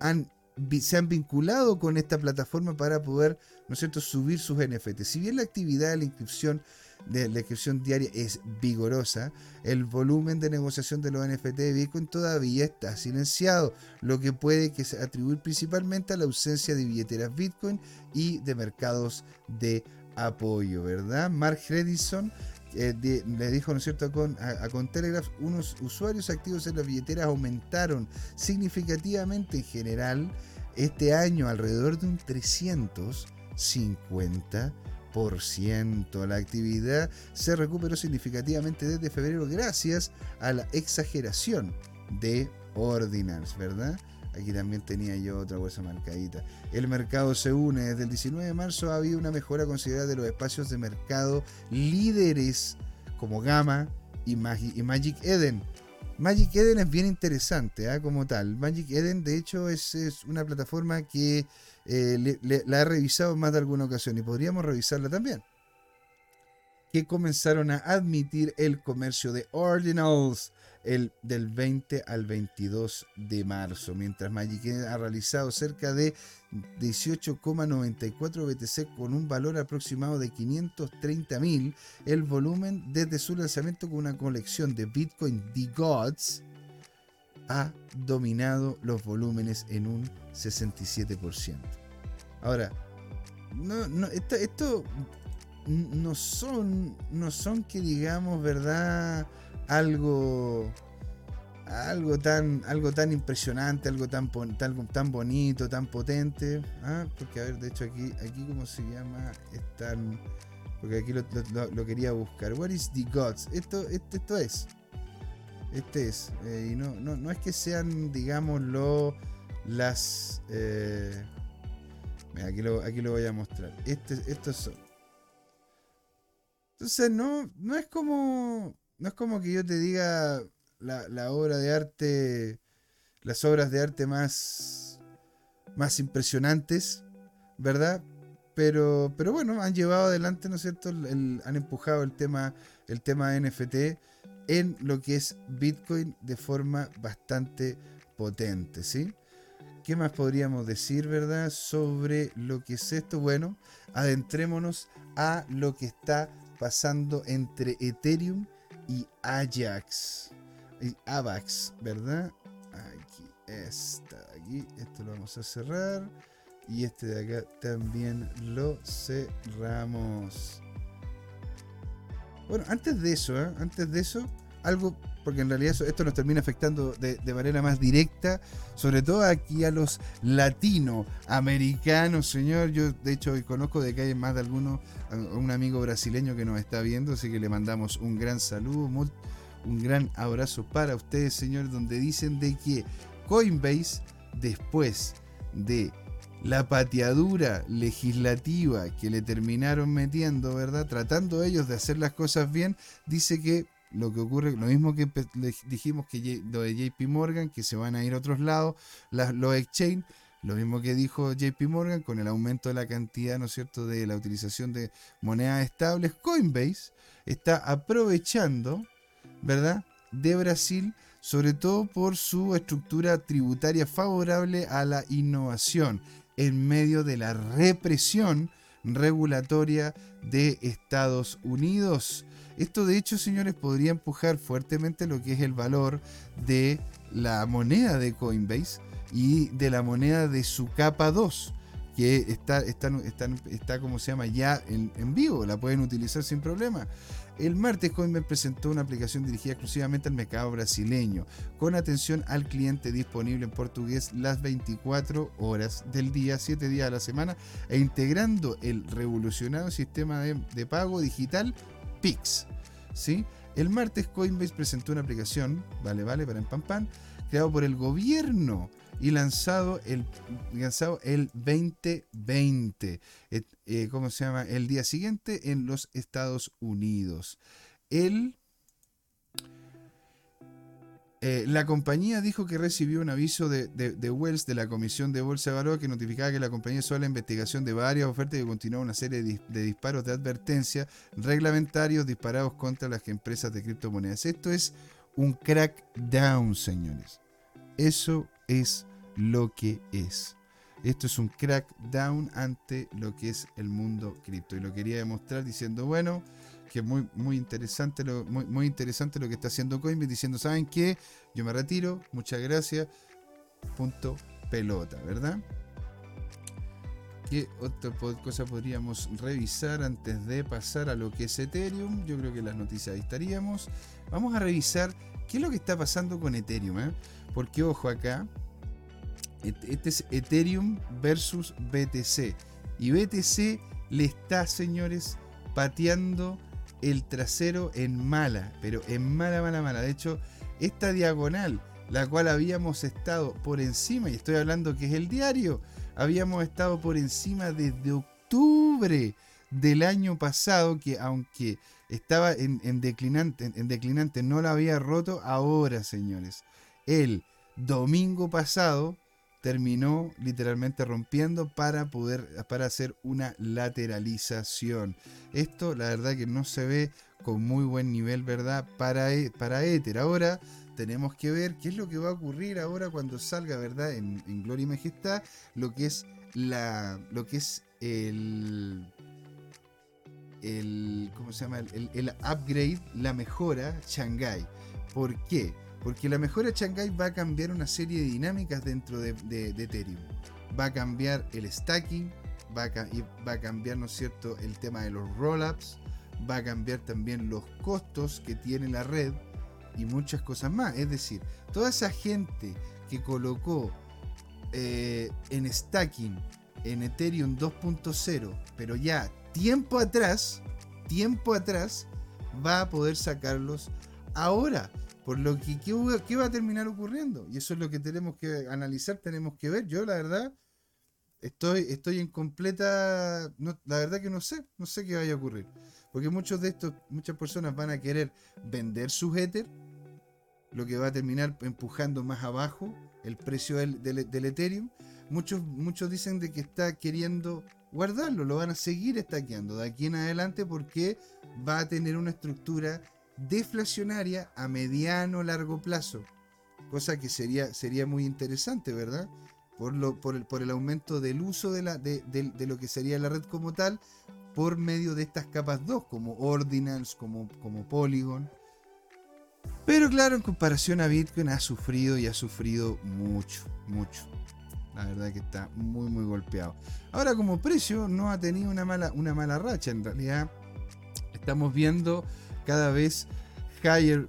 han, se han vinculado con esta plataforma para poder ¿no es cierto? subir sus NFT. Si bien la actividad de la inscripción de la inscripción diaria es vigorosa, el volumen de negociación de los NFT de Bitcoin todavía está silenciado, lo que puede que se atribuir principalmente a la ausencia de billeteras Bitcoin y de mercados de apoyo, ¿verdad? Mark Hedison eh, le dijo, ¿no es cierto?, con, a, Contelegraph, unos usuarios activos en las billeteras aumentaron significativamente en general este año alrededor de un 350%. La actividad se recuperó significativamente desde febrero gracias a la exageración de Ordinals, ¿verdad? Aquí también tenía yo otra bolsa marcadita. El mercado se une. Desde el 19 de marzo ha habido una mejora considerable de los espacios de mercado líderes como Gamma y, Magic Eden. Magic Eden es bien interesante ¿ah? como tal. Magic Eden de hecho es, una plataforma que eh, la he revisado más de alguna ocasión y podríamos revisarla también. Que comenzaron a admitir el comercio de ordinals el, del 20 al 22 de marzo, mientras Magic ha realizado cerca de 18,94 BTC con un valor aproximado de 530 mil, el volumen desde su lanzamiento con una colección de Bitcoin The Gods ha dominado los volúmenes en un 67%. Ahora, no, no, esto, esto no son, no son que digamos, ¿verdad? Algo algo tan algo tan impresionante, algo tan tan, tan bonito, tan potente, ¿ah? porque a ver, de hecho aquí aquí cómo se llama están porque aquí lo, quería buscar. What is the gods? Esto esto, esto es este es eh, y no, no, no es que sean digámoslo las eh, aquí lo aquí lo voy a mostrar. Este, estos son entonces no no es como no es como que yo te diga la, obra de arte, las obras de arte más, más impresionantes, ¿verdad? Pero, pero bueno, han llevado adelante, ¿no es cierto? han empujado el tema, el tema NFT en lo que es Bitcoin de forma bastante potente, ¿sí? ¿Qué más podríamos decir, verdad? Sobre lo que es esto. Bueno, adentrémonos a lo que está pasando entre Ethereum y Ajax. Y Avax, ¿verdad? Aquí está. Aquí. Esto lo vamos a cerrar. Y este de acá también lo cerramos. Bueno, antes de eso, ¿eh? antes de eso, algo, porque en realidad esto nos termina afectando de, manera más directa, sobre todo aquí a los latinoamericanos, señor. Yo, de hecho, conozco de hay más de alguno, un amigo brasileño que nos está viendo, así que le mandamos un gran saludo, un gran abrazo para ustedes, señor, donde dicen de que Coinbase, después de la pateadura legislativa que le terminaron metiendo, ¿verdad? Tratando ellos de hacer las cosas bien, dice que lo que ocurre, lo mismo que dijimos que lo de JP Morgan, que se van a ir a otros lados, los exchange, lo mismo que dijo JP Morgan con el aumento de la cantidad, ¿no es cierto?, de la utilización de monedas estables, Coinbase está aprovechando, ¿verdad?, de Brasil, sobre todo por su estructura tributaria favorable a la innovación en medio de la represión regulatoria de Estados Unidos. Esto de hecho, señores, podría empujar fuertemente lo que es el valor de la moneda de Coinbase y de la moneda de su capa 2, que está, está, está, está como se llama, ya en, vivo, la pueden utilizar sin problema. El martes Coinbase presentó una aplicación dirigida exclusivamente al mercado brasileño, con atención al cliente disponible en portugués las 24 horas del día, 7 días a la semana, e integrando el revolucionado sistema de, pago digital PIX. ¿sí? El martes Coinbase presentó una aplicación, vale, vale, para Empampan, creado por el gobierno y lanzado el, lanzado el 2020, eh, ¿cómo se llama? El día siguiente en los Estados Unidos. El, eh, la compañía dijo que recibió un aviso de, Wells de la Comisión de Bolsa de Valores que notificaba que la compañía hizo la investigación de varias ofertas y que continuaba una serie de, de, disparos de advertencia reglamentarios disparados contra las empresas de criptomonedas. Esto es un crackdown, señores. Eso es lo que es. Esto es un crackdown ante lo que es el mundo cripto. Y lo quería demostrar diciendo, bueno, que es muy, muy, interesante lo, muy, interesante lo que está haciendo Coinbase, diciendo, ¿saben qué? Yo me retiro, muchas gracias. Punto pelota, ¿verdad? ¿Qué otra cosa podríamos revisar antes de pasar a lo que es Ethereum? Yo creo que las noticias ahí estaríamos. Vamos a revisar qué es lo que está pasando con Ethereum, ¿eh? Porque ojo acá, este es Ethereum versus BTC. Y BTC le está, señores, pateando el trasero en mala, pero en mala, mala, mala. De hecho, esta diagonal, la cual habíamos estado por encima, y estoy hablando que es el diario, habíamos estado por encima desde octubre del año pasado, que aunque estaba en, declinante, en declinante, no la había roto, ahora, señores, el domingo pasado terminó literalmente rompiendo para poder para hacer una lateralización. Esto la verdad que no se ve con muy buen nivel, ¿verdad? Para, e, para Ether. Ahora tenemos que ver qué es lo que va a ocurrir ahora cuando salga, ¿verdad? En, Gloria y Majestad, lo que es la lo que es el el ¿cómo se llama? El, el upgrade, la mejora Shanghai. ¿Por qué? Porque la mejora Shanghai va a cambiar una serie de dinámicas dentro de, Ethereum. Va a cambiar el stacking, va a, cambiar, ¿no es cierto?, el tema de los rollups, va a cambiar también los costos que tiene la red y muchas cosas más. Es decir, toda esa gente que colocó eh, en stacking en Ethereum 2.0, pero ya tiempo atrás, tiempo atrás, va a poder sacarlos ahora. Por lo que, ¿qué, va a terminar ocurriendo? Y eso es lo que tenemos que analizar, tenemos que ver. Yo, la verdad, estoy, estoy en completa. la verdad que no sé, no sé qué vaya a ocurrir. Porque muchos de estos, muchas personas van a querer vender su Ether, lo que va a terminar empujando más abajo el precio del, del, Ethereum. Muchos, muchos dicen de que está queriendo guardarlo, lo van a seguir estaqueando de aquí en adelante porque va a tener una estructura deflacionaria a mediano largo plazo. Cosa que sería, sería muy interesante, ¿verdad? Por, lo, por, el, por el aumento del uso de, la, de, lo que sería la red como tal, por medio de estas capas 2, como Ordinals, como, como Polygon. Pero claro, en comparación a Bitcoin ha sufrido y ha sufrido mucho, mucho. La verdad que está muy, muy golpeado. Ahora, como precio, no ha tenido una mala, una mala racha. En realidad, estamos viendo cada vez higher,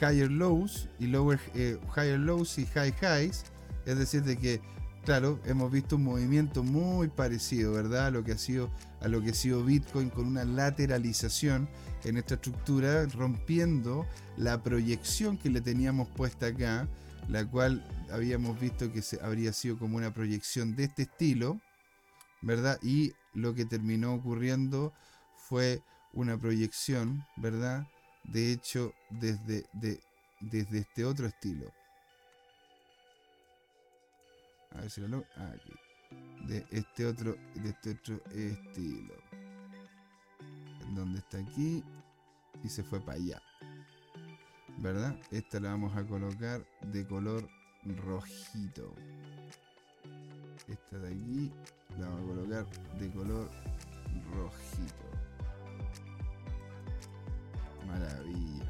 higher lows y lower eh, higher lows y high highs. Es decir, de que, claro, hemos visto un movimiento muy parecido, ¿verdad? A lo que ha sido, a lo que ha sido Bitcoin con una lateralización en esta estructura, rompiendo la proyección que le teníamos puesta acá, la cual habíamos visto que se, habría sido como una proyección de este estilo, ¿verdad? Y lo que terminó ocurriendo fue una proyección, ¿verdad? De hecho, desde, desde este otro estilo. A ver si lo logro. Ah, aquí. De este otro, de este otro estilo. Donde está aquí y se fue para allá. ¿Verdad? Esta la vamos a colocar de color rojito. Esta de aquí la vamos a colocar de color rojito. Maravilla.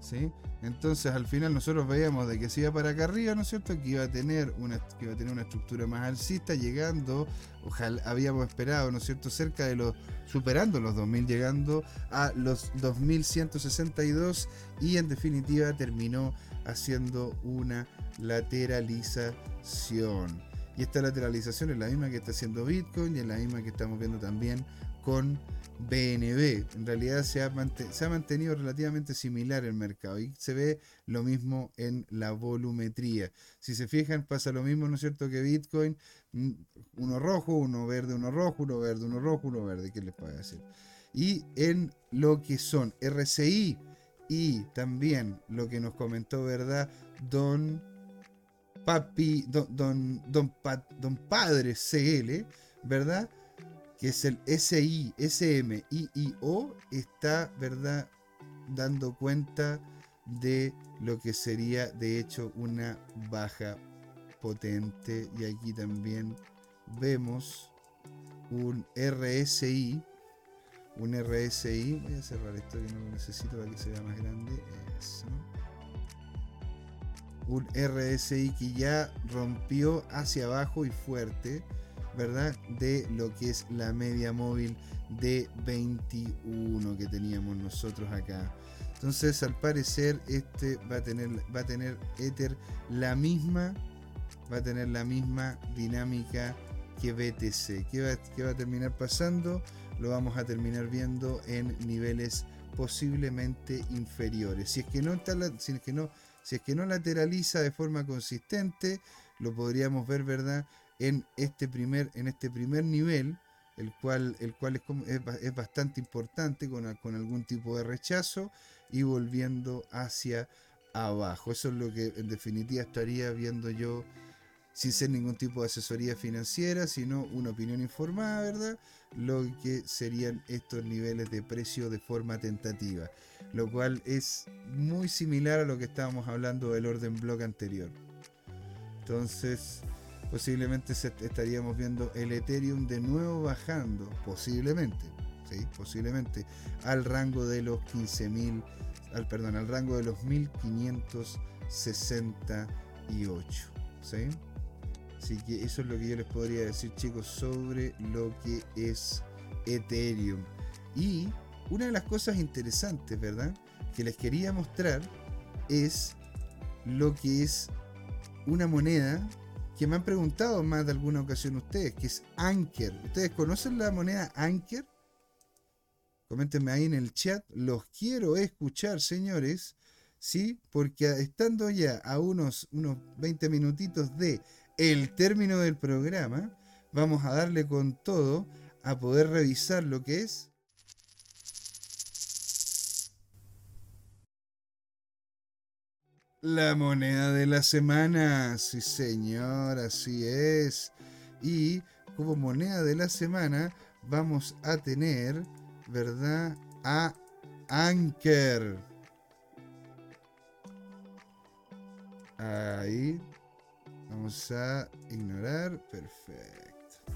¿sí? Entonces al final nosotros veíamos de que se iba para acá arriba, ¿no es cierto? Que iba a tener una, que iba a tener una estructura más alcista, llegando, ojalá habíamos esperado, ¿no es cierto? Cerca de los, superando los 2000, llegando a los 2162 y en definitiva terminó haciendo una lateralización. Y esta lateralización es la misma que está haciendo Bitcoin y es la misma que estamos viendo también con BNB. En realidad se ha, mantenido relativamente similar el mercado y se ve lo mismo en la volumetría. Si se fijan, pasa lo mismo, ¿no es cierto?, que Bitcoin. Mm, uno rojo, uno verde, uno rojo, uno verde, uno rojo, uno verde. ¿Qué les puede decir? Y en lo que son RCI y también lo que nos comentó, ¿verdad? Don Papi, Don, Don, Don, don Padre CL, ¿verdad? Que es el SI, SMIIO, está, ¿verdad? Dando cuenta de lo que sería, de hecho, una baja potente. Y aquí también vemos un RSI. Un RSI. Voy a cerrar esto que no lo necesito para que se vea más grande. Eso un RSI que ya rompió hacia abajo y fuerte, ¿verdad? De lo que es la media móvil de 21 que teníamos nosotros acá. Entonces, al parecer, este va a tener, va a tener Ether la misma, va a tener la misma dinámica que BTC. ¿Qué va, qué va a terminar pasando? Lo vamos a terminar viendo en niveles posiblemente inferiores. Si es que no si es que no si es que no lateraliza de forma consistente, lo podríamos ver, ¿verdad? En este primer, en este primer nivel, el cual, el cual es, es, bastante importante con, con algún tipo de rechazo y volviendo hacia abajo. Eso es lo que en definitiva estaría viendo yo sin ser ningún tipo de asesoría financiera, sino una opinión informada, ¿verdad? Lo que serían estos niveles de precio de forma tentativa, lo cual es muy similar a lo que estábamos hablando del orden block anterior. Entonces, posiblemente estaríamos viendo el Ethereum de nuevo bajando, posiblemente, ¿sí? Posiblemente al rango de los 15.000, al perdón, al rango de los 1568, ¿sí? Así que eso es lo que yo les podría decir chicos sobre lo que es Ethereum. Y una de las cosas interesantes, ¿verdad? Que les quería mostrar es lo que es una moneda que me han preguntado más de alguna ocasión ustedes, que es Anker. ¿Ustedes conocen la moneda Anker? Coméntenme ahí en el chat. Los quiero escuchar, señores. ¿Sí? Porque estando ya a unos, unos 20 minutitos de el término del programa, vamos a darle con todo a poder revisar lo que es La moneda de la semana, sí señor, así es. Y como moneda de la semana vamos a tener, ¿verdad? A Anker. Ahí Vamos a ignorar. Perfecto.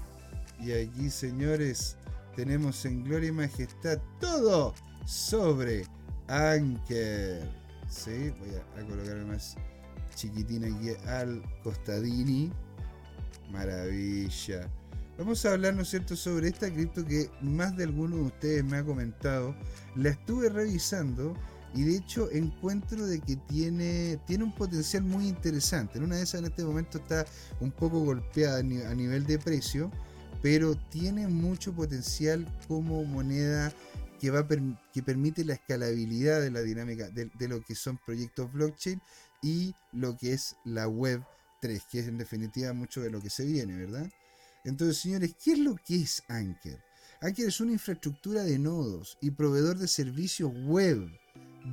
Y aquí, señores, tenemos en Gloria y Majestad todo sobre Anker. ¿Sí? Voy a, colocar más chiquitina aquí al costadini. Maravilla. Vamos a hablar, ¿no cierto?, sobre esta cripto que más de alguno de ustedes me ha comentado. La estuve revisando y de hecho encuentro de que tiene, tiene un potencial muy interesante. En una de esas en este momento está un poco golpeada a nivel de precio, pero tiene mucho potencial como moneda que, va que permite la escalabilidad de la dinámica de, de, lo que son proyectos blockchain y lo que es la web 3, que es en definitiva mucho de lo que se viene, ¿verdad? Entonces, señores, ¿qué es lo que es Anker? Anker es una infraestructura de nodos y proveedor de servicios web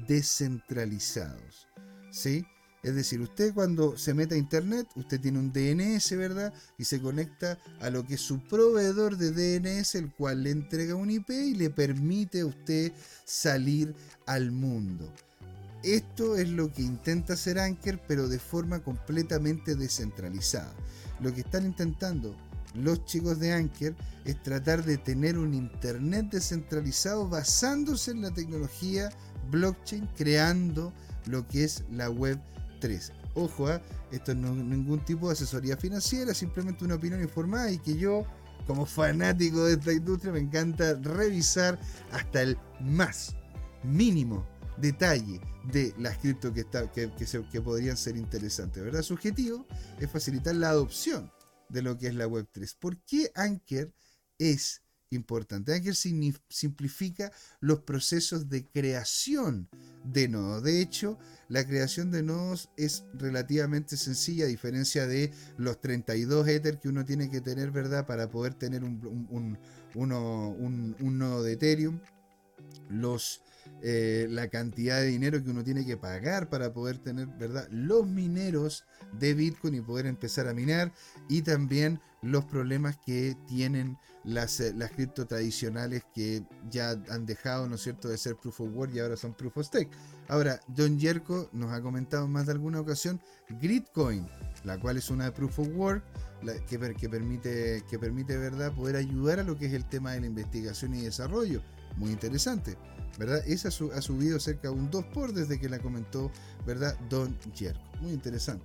descentralizados. ¿Sí? Es decir, usted cuando se mete a internet, usted tiene un DNS, ¿verdad? Y se conecta a lo que es su proveedor de DNS, el cual le entrega un IP y le permite a usted salir al mundo. Esto es lo que intenta hacer Anker, pero de forma completamente descentralizada. Lo que están intentando los chicos de Anker es tratar de tener un Internet descentralizado basándose en la tecnología blockchain creando lo que es la web 3. Ojo, ¿ah? esto no es ningún tipo de asesoría financiera, simplemente una opinión informada y que yo, como fanático de esta industria, me encanta revisar hasta el más mínimo detalle de las cripto que, está, que, que, podrían ser interesantes. ¿verdad? Su objetivo es facilitar la adopción de lo que es la Web3. ¿Por qué Anker es importante? Anker simplifica los procesos de creación de nodos. De hecho, la creación de nodos es relativamente sencilla, a diferencia de los 32 Ether que uno tiene que tener, ¿verdad? Para poder tener un, un nodo de Ethereum. Los eh, la cantidad de dinero que uno tiene que pagar para poder tener, ¿verdad? Los mineros de Bitcoin y poder empezar a minar y también los problemas que tienen las, eh, las cripto tradicionales que ya han dejado, ¿no es cierto?, de ser Proof of Work y ahora son Proof of Stake. Ahora, John Yerko nos ha comentado en más de alguna ocasión Gridcoin, la cual es una Proof of Work que, que, permite, que permite, ¿verdad?, poder ayudar a lo que es el tema de la investigación y desarrollo. Muy interesante. ¿Verdad? Esa ha subido cerca de un 2 por desde que la comentó, ¿verdad? Don Jerko. Muy interesante.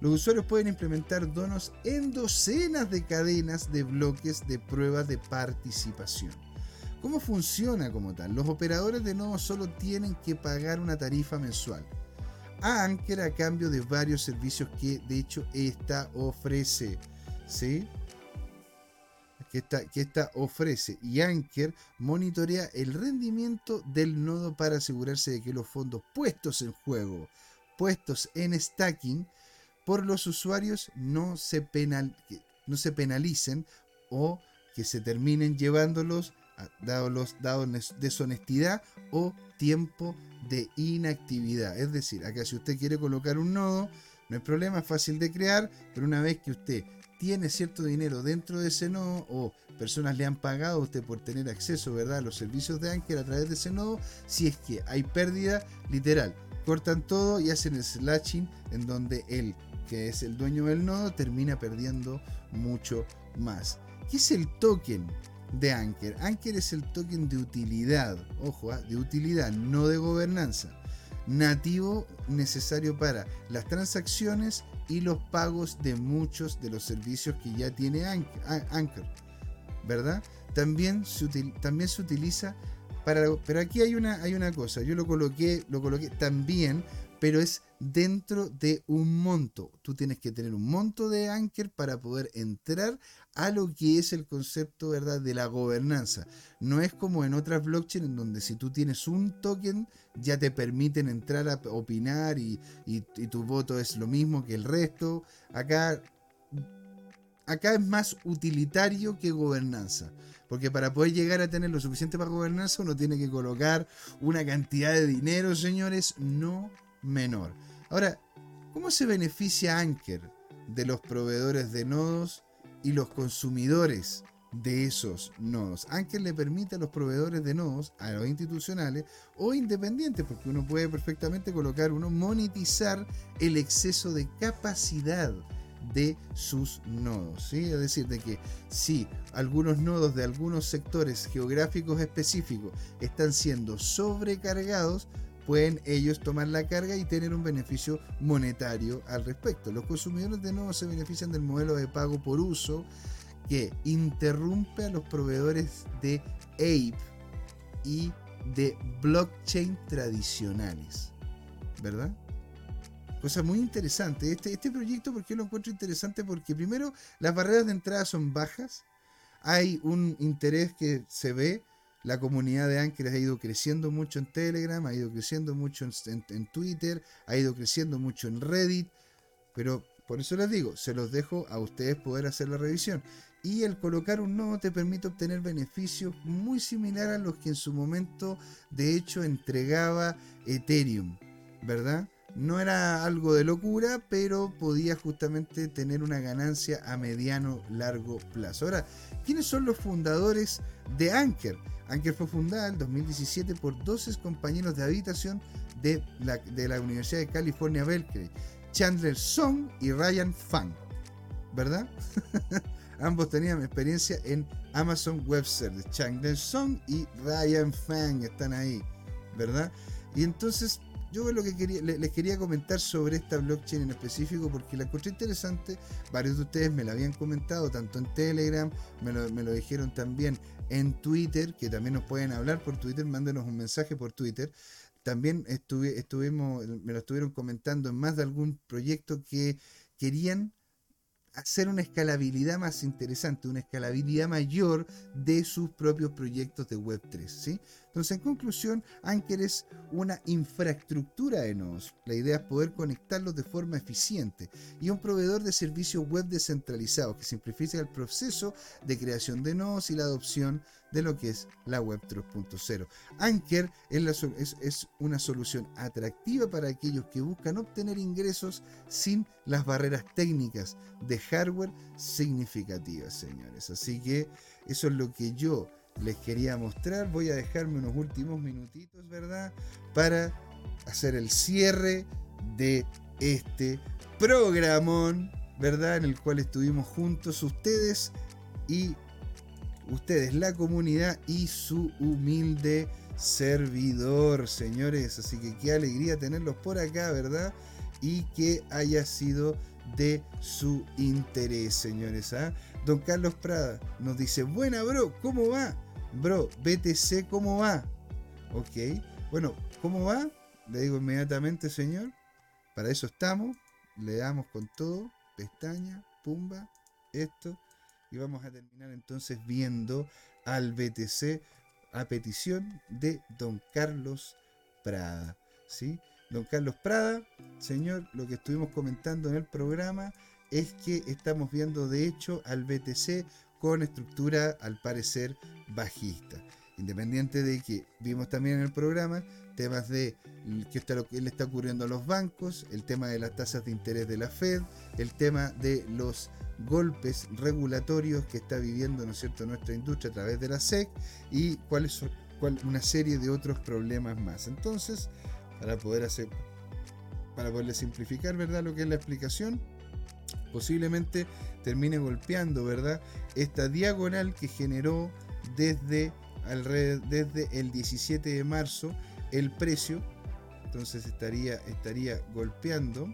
Los usuarios pueden implementar donos en docenas de cadenas de bloques de pruebas de participación. ¿Cómo funciona como tal? Los operadores de nodos solo tienen que pagar una tarifa mensual a Anker a cambio de varios servicios que de hecho esta ofrece. ¿Sí? Que esta, ofrece y Anker monitorea el rendimiento del nodo para asegurarse de que los fondos puestos en juego, puestos en stacking por los usuarios no se, penal, no se penalicen o que se terminen llevándolos dado los deshonestidad o tiempo de inactividad. Es decir, acá si usted quiere colocar un nodo, no hay problema, es fácil de crear, pero una vez que usted tiene cierto dinero dentro de ese nodo o personas le han pagado a usted por tener acceso ¿verdad? a los servicios de Anker a través de ese nodo, si es que hay pérdida, literal, cortan todo y hacen el slashing en donde él, que es el dueño del nodo, termina perdiendo mucho más. ¿Qué es el token de Anker? Anker es el token de utilidad, ojo, ¿ah? de utilidad, no de gobernanza nativo necesario para las transacciones y los pagos de muchos de los servicios que ya tiene Anchor, ¿verdad? También se, también se utiliza para... Pero aquí hay una, hay una cosa, yo lo coloqué, lo coloqué también pero es dentro de un monto. Tú tienes que tener un monto de Anker para poder entrar a lo que es el concepto ¿verdad? de la gobernanza. No es como en otras blockchains en donde si tú tienes un token ya te permiten entrar a opinar y, tu voto es lo mismo que el resto. Acá, acá es más utilitario que gobernanza. Porque para poder llegar a tener lo suficiente para gobernanza uno tiene que colocar una cantidad de dinero, señores, no menor. Ahora, ¿cómo se beneficia Anker de los proveedores de nodos y los consumidores de esos nodos? Anker le permite a los proveedores de nodos, a los institucionales o independientes, porque uno puede perfectamente colocar uno, monetizar el exceso de capacidad de sus nodos. Es decir, de que si algunos nodos de algunos sectores geográficos específicos están siendo sobrecargados, pueden ellos tomar la carga y tener un beneficio monetario al respecto. Los consumidores de nuevo se benefician del modelo de pago por uso que interrumpe a los proveedores de Ape y de blockchain tradicionales. ¿Verdad? Cosa muy interesante. Este, este proyecto, ¿por qué lo encuentro interesante? Porque primero, las barreras de entrada son bajas. Hay un interés que se ve la comunidad de Anker ha ido creciendo mucho en Telegram, ha ido creciendo mucho en, Twitter, ha ido creciendo mucho en Reddit, pero por eso les digo, se los dejo a ustedes poder hacer la revisión. Y el colocar un nodo te permite obtener beneficios muy similares a los que en su momento de hecho entregaba Ethereum, ¿verdad? No era algo de locura, pero podía justamente tener una ganancia a mediano largo plazo. Ahora, ¿quiénes son los fundadores de Anker? Anker fue fundada en 2017 por 12 compañeros de habitación de la, Universidad de California, Berkeley, Chandler Song y Ryan Fang, ¿verdad? Ambos tenían experiencia en Amazon Web Services. Chandler Song y Ryan Fang están ahí, ¿verdad? Y entonces yo lo que les quería comentar sobre esta blockchain en específico porque la encontré interesante. Varios de ustedes me la habían comentado, tanto en Telegram, me lo dijeron también en Twitter, que también nos pueden hablar por Twitter, mándenos un mensaje por Twitter. También estuve, estuvimos, me lo estuvieron comentando en más de algún proyecto que querían hacer una escalabilidad más interesante, una escalabilidad mayor de sus propios proyectos de Web3. ¿sí? Entonces, en conclusión, Anker es una infraestructura de nodos. La idea es poder conectarlos de forma eficiente y un proveedor de servicios web descentralizados que simplifica el proceso de creación de nodos y la adopción de lo que es la Web 3.0. Anker es, es, una solución atractiva para aquellos que buscan obtener ingresos sin las barreras técnicas de hardware significativas, señores. Así que eso es lo que yo les quería mostrar. Voy a dejarme unos últimos minutitos, ¿verdad? Para hacer el cierre de este programón, ¿verdad? En el cual estuvimos juntos ustedes y ustedes, la comunidad y su humilde servidor, señores. Así que qué alegría tenerlos por acá, ¿verdad? Y que haya sido de su interés, señores. ¿ah? Don Carlos Prada nos dice, buena, bro, ¿cómo va? Bro, BTC, ¿cómo va? Ok, bueno, ¿cómo va? Le digo inmediatamente, señor. Para eso estamos. Le damos con todo. Pestaña, pumba, esto y vamos a terminar entonces viendo al BTC a petición de don Carlos Prada. ¿sí? Don Carlos Prada, señor, lo que estuvimos comentando en el programa es que estamos viendo de hecho al BTC con estructura al parecer bajista. Independiente de que vimos también en el programa temas de qué está le está ocurriendo a los bancos, el tema de las tasas de interés de la Fed, el tema de los golpes regulatorios que está viviendo ¿no es cierto? nuestra industria a través de la SEC y cuáles son una serie de otros problemas más. Entonces, para poder hacer para poderle simplificar, ¿verdad? Lo que es la explicación, posiblemente termine golpeando, ¿verdad? Esta diagonal que generó desde, desde el 17 de marzo el precio, entonces estaría, estaría golpeando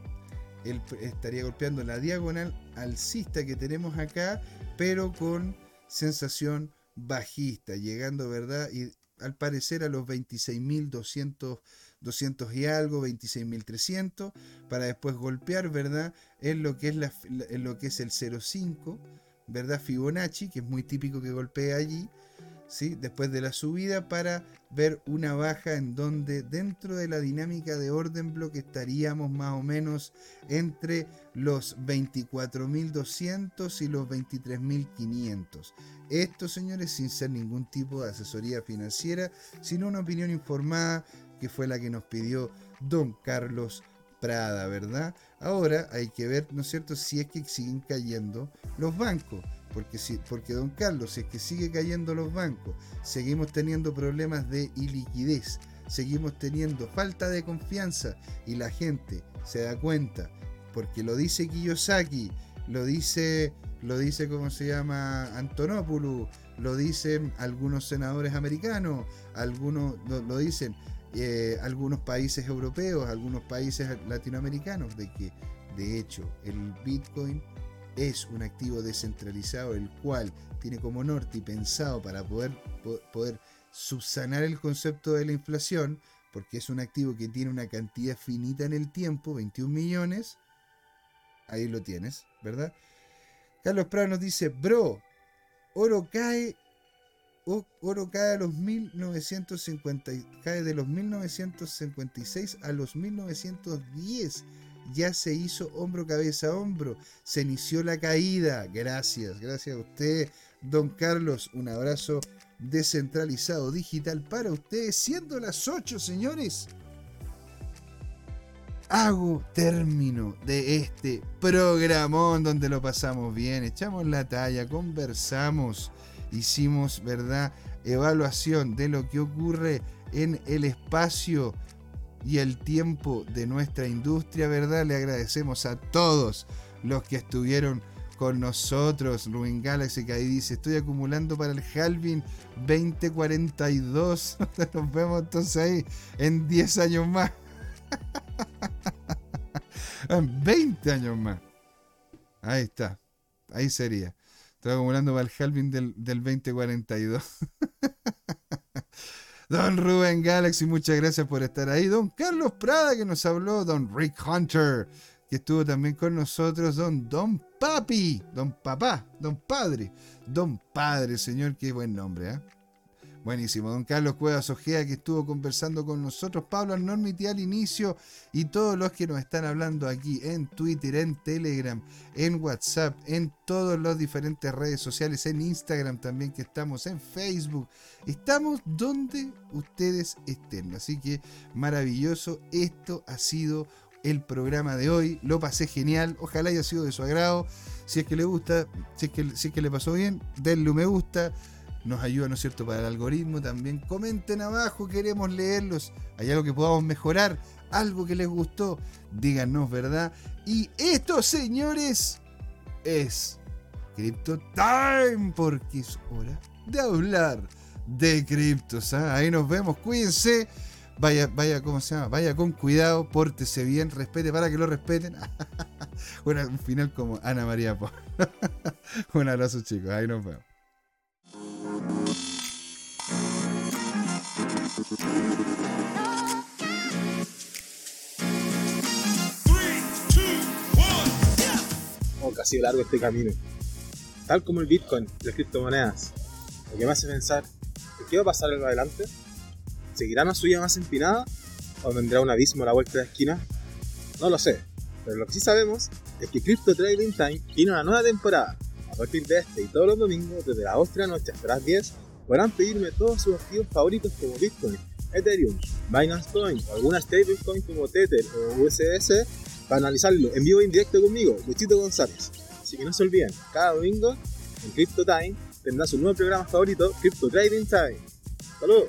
estaría golpeando la diagonal alcista que tenemos acá, pero con sensación bajista, llegando, ¿verdad? Y al parecer a los 26.200 200 y algo, 26.300, para después golpear, ¿verdad? En lo que es, en lo que es el 0,5, ¿verdad? Fibonacci, que es muy típico que golpee allí, después de la subida para ver una baja en donde dentro de la dinámica de orden bloque estaríamos más o menos entre los 24.200 y los 23.500. Esto, señores, sin ser ningún tipo de asesoría financiera, sino una opinión informada que fue la que nos pidió don Carlos Prada, ¿verdad? Ahora hay que ver, ¿no es cierto?, si es que siguen cayendo los bancos. Porque, si, porque don Carlos, si es que sigue cayendo los bancos, seguimos teniendo problemas de iliquidez, seguimos teniendo falta de confianza y la gente se da cuenta, porque lo dice Kiyosaki, lo dice, lo dice ¿cómo se llama? Antonopoulos, lo dicen algunos senadores americanos, algunos lo, dicen eh, algunos países europeos, algunos países latinoamericanos, de que de hecho el Bitcoin es un activo descentralizado el cual tiene como norte y pensado para poder, poder subsanar el concepto de la inflación, porque es un activo que tiene una cantidad finita en el tiempo, 21 millones, ahí lo tienes, ¿verdad? Carlos Prado nos dice, bro, oro cae, oro cae a los 1950, cae de los 1956 a los 1910 ya se hizo hombro, cabeza, hombro. Se inició la caída. Gracias, gracias a usted, don Carlos. Un abrazo descentralizado digital para ustedes, siendo las 8, señores. Hago término de este programón donde lo pasamos bien, echamos la talla, conversamos, hicimos, ¿verdad? Evaluación de lo que ocurre en el espacio y el tiempo de nuestra industria, ¿verdad? Le agradecemos a todos los que estuvieron con nosotros. Rubin Galaxy que ahí dice, estoy acumulando para el Halvin 2042. Nos vemos entonces ahí en 10 años más. 20 años más. Ahí está. Ahí sería. Estoy acumulando para el halving del, del 2042. Don Rubén Galaxy, muchas gracias por estar ahí. Don Carlos Prada que nos habló. Don Rick Hunter que estuvo también con nosotros. Don Don Papi. Don Papá. Don Padre. Don Padre, señor. Qué buen nombre, ¿eh? Buenísimo. Don Carlos Cuevas Ojea que estuvo conversando con nosotros. Pablo Arnormiti al inicio. Y todos los que nos están hablando aquí en Twitter, en Telegram, en WhatsApp, en todas las diferentes redes sociales, en Instagram también que estamos, en Facebook. Estamos donde ustedes estén. Así que maravilloso. Esto ha sido el programa de hoy. Lo pasé genial. Ojalá haya sido de su agrado. Si es que le gusta, si es que, si es que le pasó bien, denle un me gusta nos ayuda, ¿no es cierto?, para el algoritmo también. Comenten abajo, queremos leerlos. Hay algo que podamos mejorar, algo que les gustó, díganos, ¿verdad? Y esto, señores, es Crypto Time, porque es hora de hablar de criptos. ¿ah? Ahí nos vemos, cuídense. Vaya, vaya, ¿cómo se llama? Vaya con cuidado, pórtese bien, respete para que lo respeten. bueno, un final como Ana María un abrazo, chicos. Ahí nos vemos. Oh, que ha sido largo este camino. Tal como el Bitcoin, las criptomonedas. Lo que me hace pensar, ¿qué va a pasar en adelante? ¿Seguirá una suya más empinada? ¿O vendrá un abismo a la vuelta de la esquina? No lo sé, pero lo que sí sabemos es que Crypto Trading Time tiene una nueva temporada. A partir de este y todos los domingos, desde las 8 de la noche hasta las 10, podrán pedirme todos sus activos favoritos como Bitcoin, Ethereum, Binance Coin o alguna stablecoin como Tether o USS para analizarlo en vivo e indirecto conmigo, Luchito González. Así que no se olviden, cada domingo en Crypto Time tendrá su nuevo programa favorito, Crypto Trading Time. ¡Saludos!